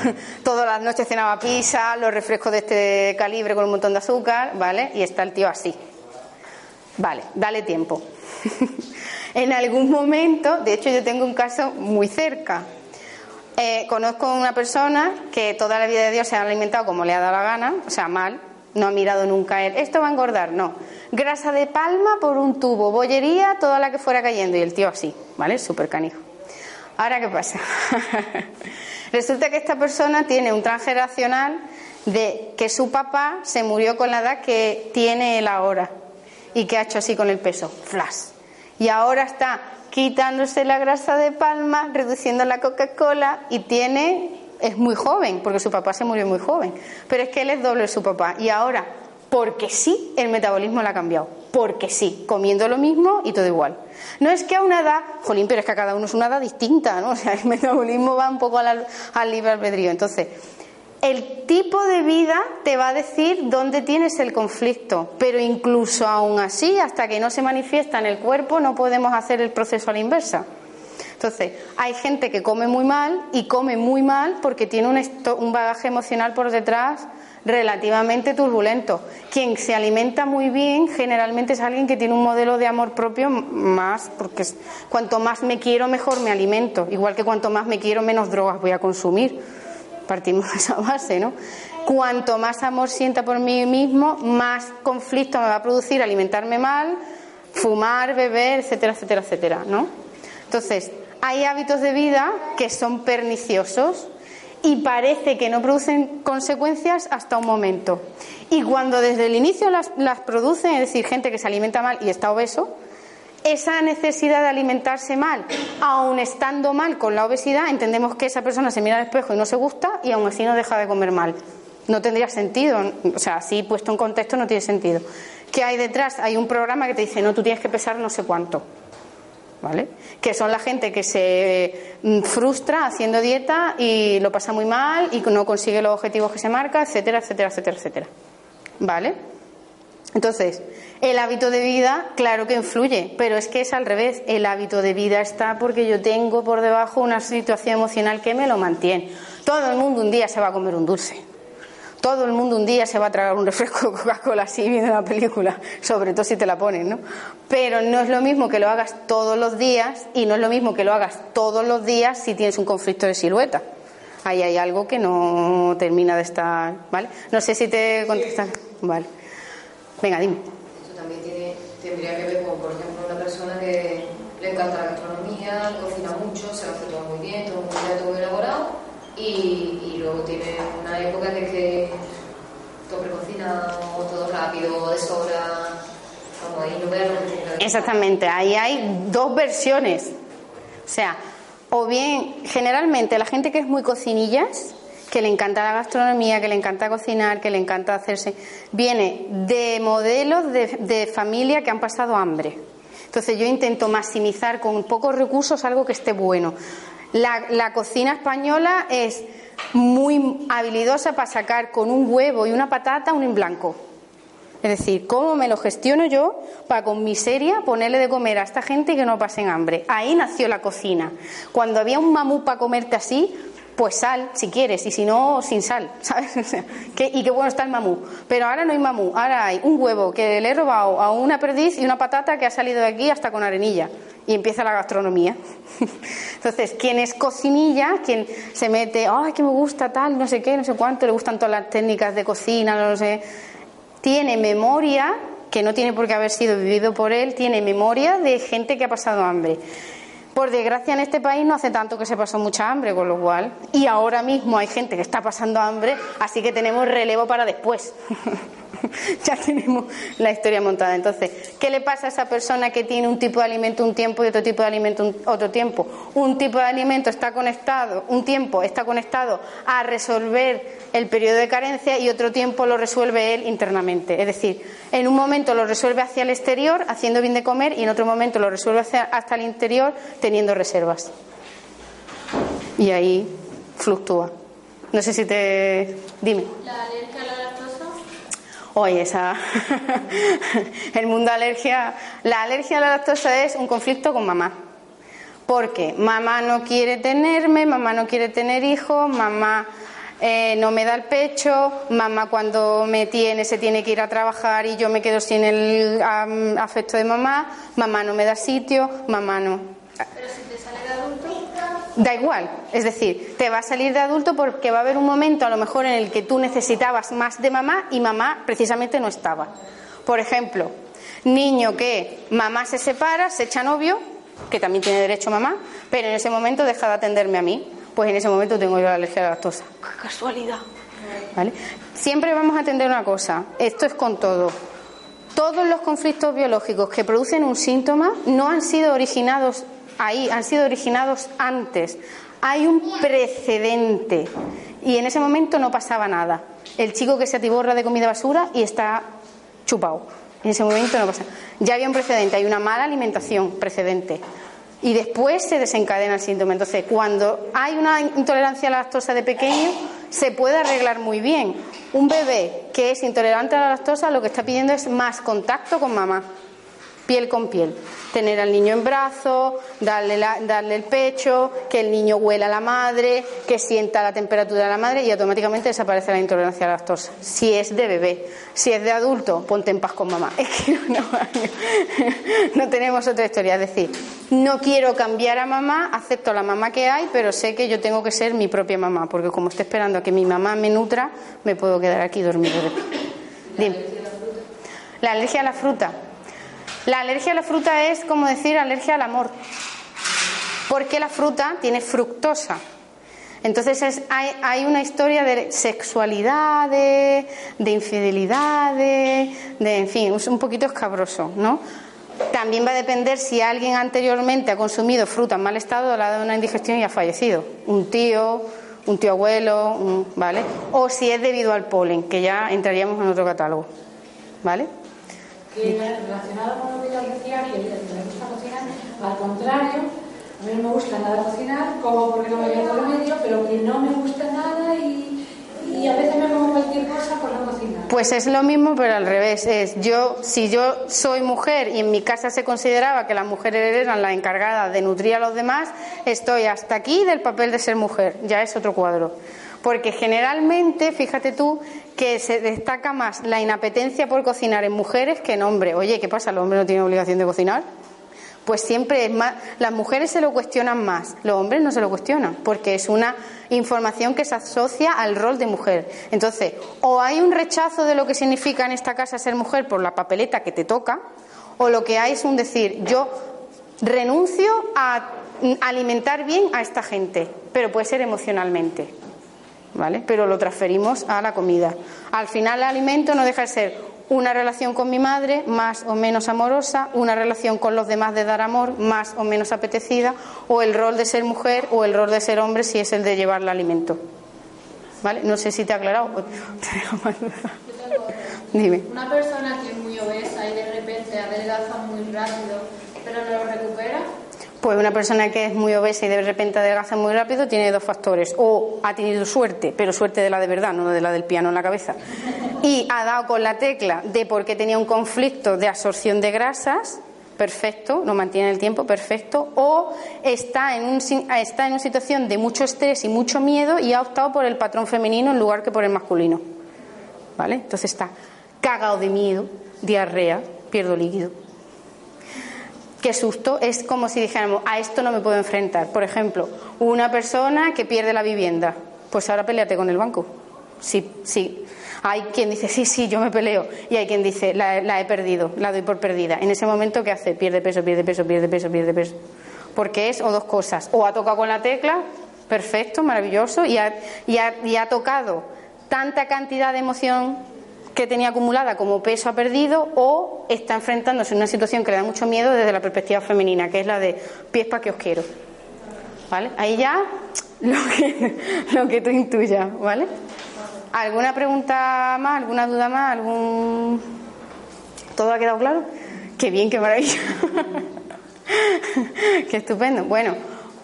todas las noches cenaba pizza, los refrescos de este calibre con un montón de azúcar, ¿vale? Y está el tío así. Vale, dale tiempo. en algún momento, de hecho yo tengo un caso muy cerca. Eh, conozco una persona que toda la vida de Dios se ha alimentado como le ha dado la gana, o sea, mal, no ha mirado nunca él, esto va a engordar, no. Grasa de palma por un tubo, bollería, toda la que fuera cayendo, y el tío así, ¿vale? Súper canijo. Ahora, ¿qué pasa? Resulta que esta persona tiene un transgeneracional de que su papá se murió con la edad que tiene él ahora y que ha hecho así con el peso, flash. Y ahora está quitándose la grasa de palma, reduciendo la Coca-Cola y tiene, es muy joven, porque su papá se murió muy joven, pero es que él es doble su papá. Y ahora, porque sí, el metabolismo le ha cambiado, porque sí, comiendo lo mismo y todo igual. No es que a una edad, jolín, pero es que a cada uno es una edad distinta, ¿no? O sea, el metabolismo va un poco al, al libre albedrío. Entonces, el tipo de vida te va a decir dónde tienes el conflicto, pero incluso aún así, hasta que no se manifiesta en el cuerpo, no podemos hacer el proceso a la inversa. Entonces, hay gente que come muy mal y come muy mal porque tiene un, un bagaje emocional por detrás relativamente turbulento. Quien se alimenta muy bien generalmente es alguien que tiene un modelo de amor propio más, porque cuanto más me quiero, mejor me alimento. Igual que cuanto más me quiero, menos drogas voy a consumir. Partimos de esa base, ¿no? Cuanto más amor sienta por mí mismo, más conflicto me va a producir alimentarme mal, fumar, beber, etcétera, etcétera, etcétera, ¿no? Entonces, hay hábitos de vida que son perniciosos y parece que no producen consecuencias hasta un momento. Y cuando desde el inicio las, las producen, es decir, gente que se alimenta mal y está obeso, esa necesidad de alimentarse mal, aun estando mal con la obesidad, entendemos que esa persona se mira al espejo y no se gusta y aún así no deja de comer mal. No tendría sentido, o sea, así puesto en contexto no tiene sentido. ¿Qué hay detrás? Hay un programa que te dice, no, tú tienes que pesar no sé cuánto. ¿vale? Que son la gente que se mm, frustra haciendo dieta y lo pasa muy mal y no consigue los objetivos que se marca, etcétera, etcétera, etcétera, etcétera. ¿Vale? Entonces, el hábito de vida, claro que influye, pero es que es al revés. El hábito de vida está porque yo tengo por debajo una situación emocional que me lo mantiene. Todo el mundo un día se va a comer un dulce. Todo el mundo un día se va a tragar un refresco de Coca-Cola así viendo una película, sobre todo si te la ponen, ¿no? Pero no es lo mismo que lo hagas todos los días y no es lo mismo que lo hagas todos los días si tienes un conflicto de silueta. Ahí hay algo que no termina de estar, ¿vale? No sé si te contestan. Vale. Venga, dime. Esto también tiene, tendría que ver con, por ejemplo, una persona que le encanta la gastronomía, cocina mucho, se lo hace todo muy bien, todo muy bien, todo muy elaborado y, luego tiene una época de que todo precocina o todo rápido, de sobra, como ahí no veo Exactamente, ahí hay dos versiones. O sea, o bien, generalmente la gente que es muy cocinillas, que le encanta la gastronomía, que le encanta cocinar, que le encanta hacerse, viene de modelos de, de familia que han pasado hambre. Entonces yo intento maximizar con pocos recursos algo que esté bueno. La, cocina española es muy habilidosa para sacar con un huevo y una patata un en blanco. Es decir, ¿cómo me lo gestiono yo para con miseria ponerle de comer a esta gente y que no pasen hambre? Ahí nació la cocina. Cuando había un mamú para comerte así, pues sal si quieres y si no, sin sal, ¿sabes? y qué bueno está el mamú. Pero ahora no hay mamú, ahora hay un huevo que le he robado a una perdiz y una patata que ha salido de aquí hasta con arenilla y empieza la gastronomía. Entonces, quien es cocinilla, quien se mete, ay, que me gusta tal, no sé qué, no sé cuánto, le gustan todas las técnicas de cocina, no sé, tiene memoria, que no tiene por qué haber sido vivido por él, tiene memoria de gente que ha pasado hambre. Por desgracia en este país no hace tanto que se pasó mucha hambre, con lo cual, y ahora mismo hay gente que está pasando hambre, así que tenemos relevo para después. ya tenemos la historia montada. Entonces, ¿qué le pasa a esa persona que tiene un tipo de alimento un tiempo y otro tipo de alimento otro tiempo? Un tipo de alimento está conectado, un tiempo está conectado a resolver el periodo de carencia y otro tiempo lo resuelve él internamente. Es decir, en un momento lo resuelve hacia el exterior, haciendo bien de comer, y en otro momento lo resuelve hasta el interior, teniendo reservas. Y ahí fluctúa. No sé si te. Dime. ¿La alergia a la Oye, esa. el mundo alergia. La alergia a la lactosa es un conflicto con mamá. Porque mamá no quiere tenerme, mamá no quiere tener hijos, mamá eh, no me da el pecho, mamá cuando me tiene se tiene que ir a trabajar y yo me quedo sin el afecto de mamá, mamá no me da sitio, mamá no. Pero si te sale de adulto. Da igual, es decir, te va a salir de adulto porque va a haber un momento a lo mejor en el que tú necesitabas más de mamá y mamá precisamente no estaba. Por ejemplo, niño que mamá se separa, se echa novio, que también tiene derecho mamá, pero en ese momento deja de atenderme a mí, pues en ese momento tengo yo la alergia a la lactosa. ¡Qué casualidad! ¿Vale? Siempre vamos a atender una cosa, esto es con todo. Todos los conflictos biológicos que producen un síntoma no han sido originados ahí, han sido originados antes. Hay un precedente y en ese momento no pasaba nada. El chico que se atiborra de comida basura y está chupado. En ese momento no pasa. Ya había un precedente, hay una mala alimentación precedente. Y después se desencadena el síntoma. Entonces, cuando hay una intolerancia a la lactosa de pequeño, se puede arreglar muy bien. Un bebé que es intolerante a la lactosa lo que está pidiendo es más contacto con mamá piel con piel. Tener al niño en brazos, darle, darle el pecho, que el niño huela a la madre, que sienta la temperatura de la madre y automáticamente desaparece la intolerancia a la lactosa. Si es de bebé, si es de adulto, ponte en paz con mamá. Es que no, tenemos otra historia. Es decir, no quiero cambiar a mamá, acepto la mamá que hay, pero sé que yo tengo que ser mi propia mamá, porque como estoy esperando a que mi mamá me nutra, me puedo quedar aquí dormido. Dime. La alergia a la fruta. La alergia a la fruta es como decir alergia al amor, porque la fruta tiene fructosa. Entonces hay, una historia de sexualidad, de, infidelidad, de, en fin, es un poquito escabroso, ¿no? También va a depender si alguien anteriormente ha consumido fruta en mal estado, le ha dado una indigestión y ha fallecido. Un tío, un tío abuelo, ¿vale? O si es debido al polen, que ya entraríamos en otro catálogo, ¿vale? Que relacionado con lo que yo decía, que me gusta cocinar, al contrario, a mí no me gusta nada cocinar, como porque no me voy a medio, pero que no me gusta nada y, a veces me como cualquier cosa por no cocinar. Pues es lo mismo, pero al revés. Es yo, si yo soy mujer y en mi casa se consideraba que las mujeres eran las encargadas de nutrir a los demás, estoy hasta aquí del papel de ser mujer. Ya es otro cuadro. Porque generalmente, fíjate tú, que se destaca más la inapetencia por cocinar en mujeres que en hombres. Oye, ¿qué pasa? ¿El hombre no tiene obligación de cocinar? Pues siempre es más, las mujeres se lo cuestionan más, los hombres no se lo cuestionan, porque es una información que se asocia al rol de mujer. Entonces, o hay un rechazo de lo que significa en esta casa ser mujer por la papeleta que te toca, o lo que hay es un decir, yo renuncio a alimentar bien a esta gente, pero puede ser emocionalmente. ¿Vale? Pero lo transferimos a la comida. Al final el alimento no deja de ser una relación con mi madre más o menos amorosa, una relación con los demás de dar amor más o menos apetecida, o el rol de ser mujer o el rol de ser hombre si es el de llevar el alimento. ¿Vale? No sé si te ha aclarado. Dime. Una persona que es muy obesa y de repente adelgaza muy rápido, pero no lo recupera, pues una persona que es muy obesa y de repente adelgaza muy rápido tiene dos factores. O ha tenido suerte, pero suerte de la de verdad, no de la del piano en la cabeza. Y ha dado con la tecla de porque tenía un conflicto de absorción de grasas, perfecto, lo mantiene el tiempo, perfecto. O está en, un, está en una situación de mucho estrés y mucho miedo y ha optado por el patrón femenino en lugar que por el masculino. ¿Vale? Entonces está cagado de miedo, diarrea, pierdo líquido qué susto, es como si dijéramos, a esto no me puedo enfrentar. Por ejemplo, una persona que pierde la vivienda, pues ahora peleate con el banco. Sí, sí. Hay quien dice, sí, sí, yo me peleo. Y hay quien dice, la, he perdido, la doy por perdida. En ese momento, ¿qué hace? Pierde peso, pierde peso, pierde peso, pierde peso. Porque es o dos cosas. O ha tocado con la tecla, perfecto, maravilloso, y ha, y ha tocado tanta cantidad de emoción que tenía acumulada como peso ha perdido o está enfrentándose a una situación que le da mucho miedo desde la perspectiva femenina, que es la de pies para que os quiero. ¿Vale? Ahí ya lo que, lo que tú intuyas, ¿vale? ¿Alguna pregunta más? ¿Alguna duda más? ¿Algún... ¿Todo ha quedado claro? Qué bien, qué maravilla. qué estupendo. Bueno,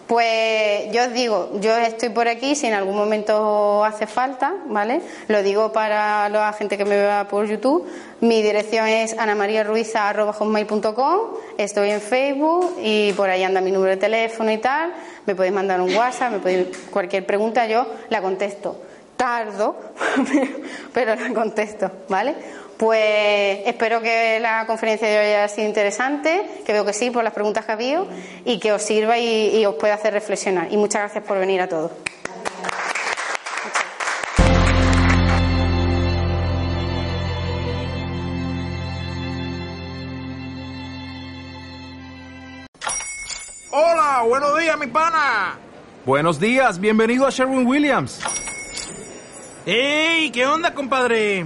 pues yo os digo, yo estoy por aquí si en algún momento hace falta, ¿vale? Lo digo para la gente que me vea por YouTube. Mi dirección es anamariaruiza.com. Estoy en Facebook y por ahí anda mi número de teléfono y tal. Me podéis mandar un WhatsApp, me podéis cualquier pregunta, yo la contesto. Tardo, pero la contesto, ¿vale? Pues espero que la conferencia de hoy haya sido interesante, que veo que sí por las preguntas que ha habido y que os sirva y, os pueda hacer reflexionar. Y muchas gracias por venir a todos. Hola, buenos días, mi pana. Buenos días, bienvenido a Sherwin Williams. ¡Ey! ¿Qué onda, compadre?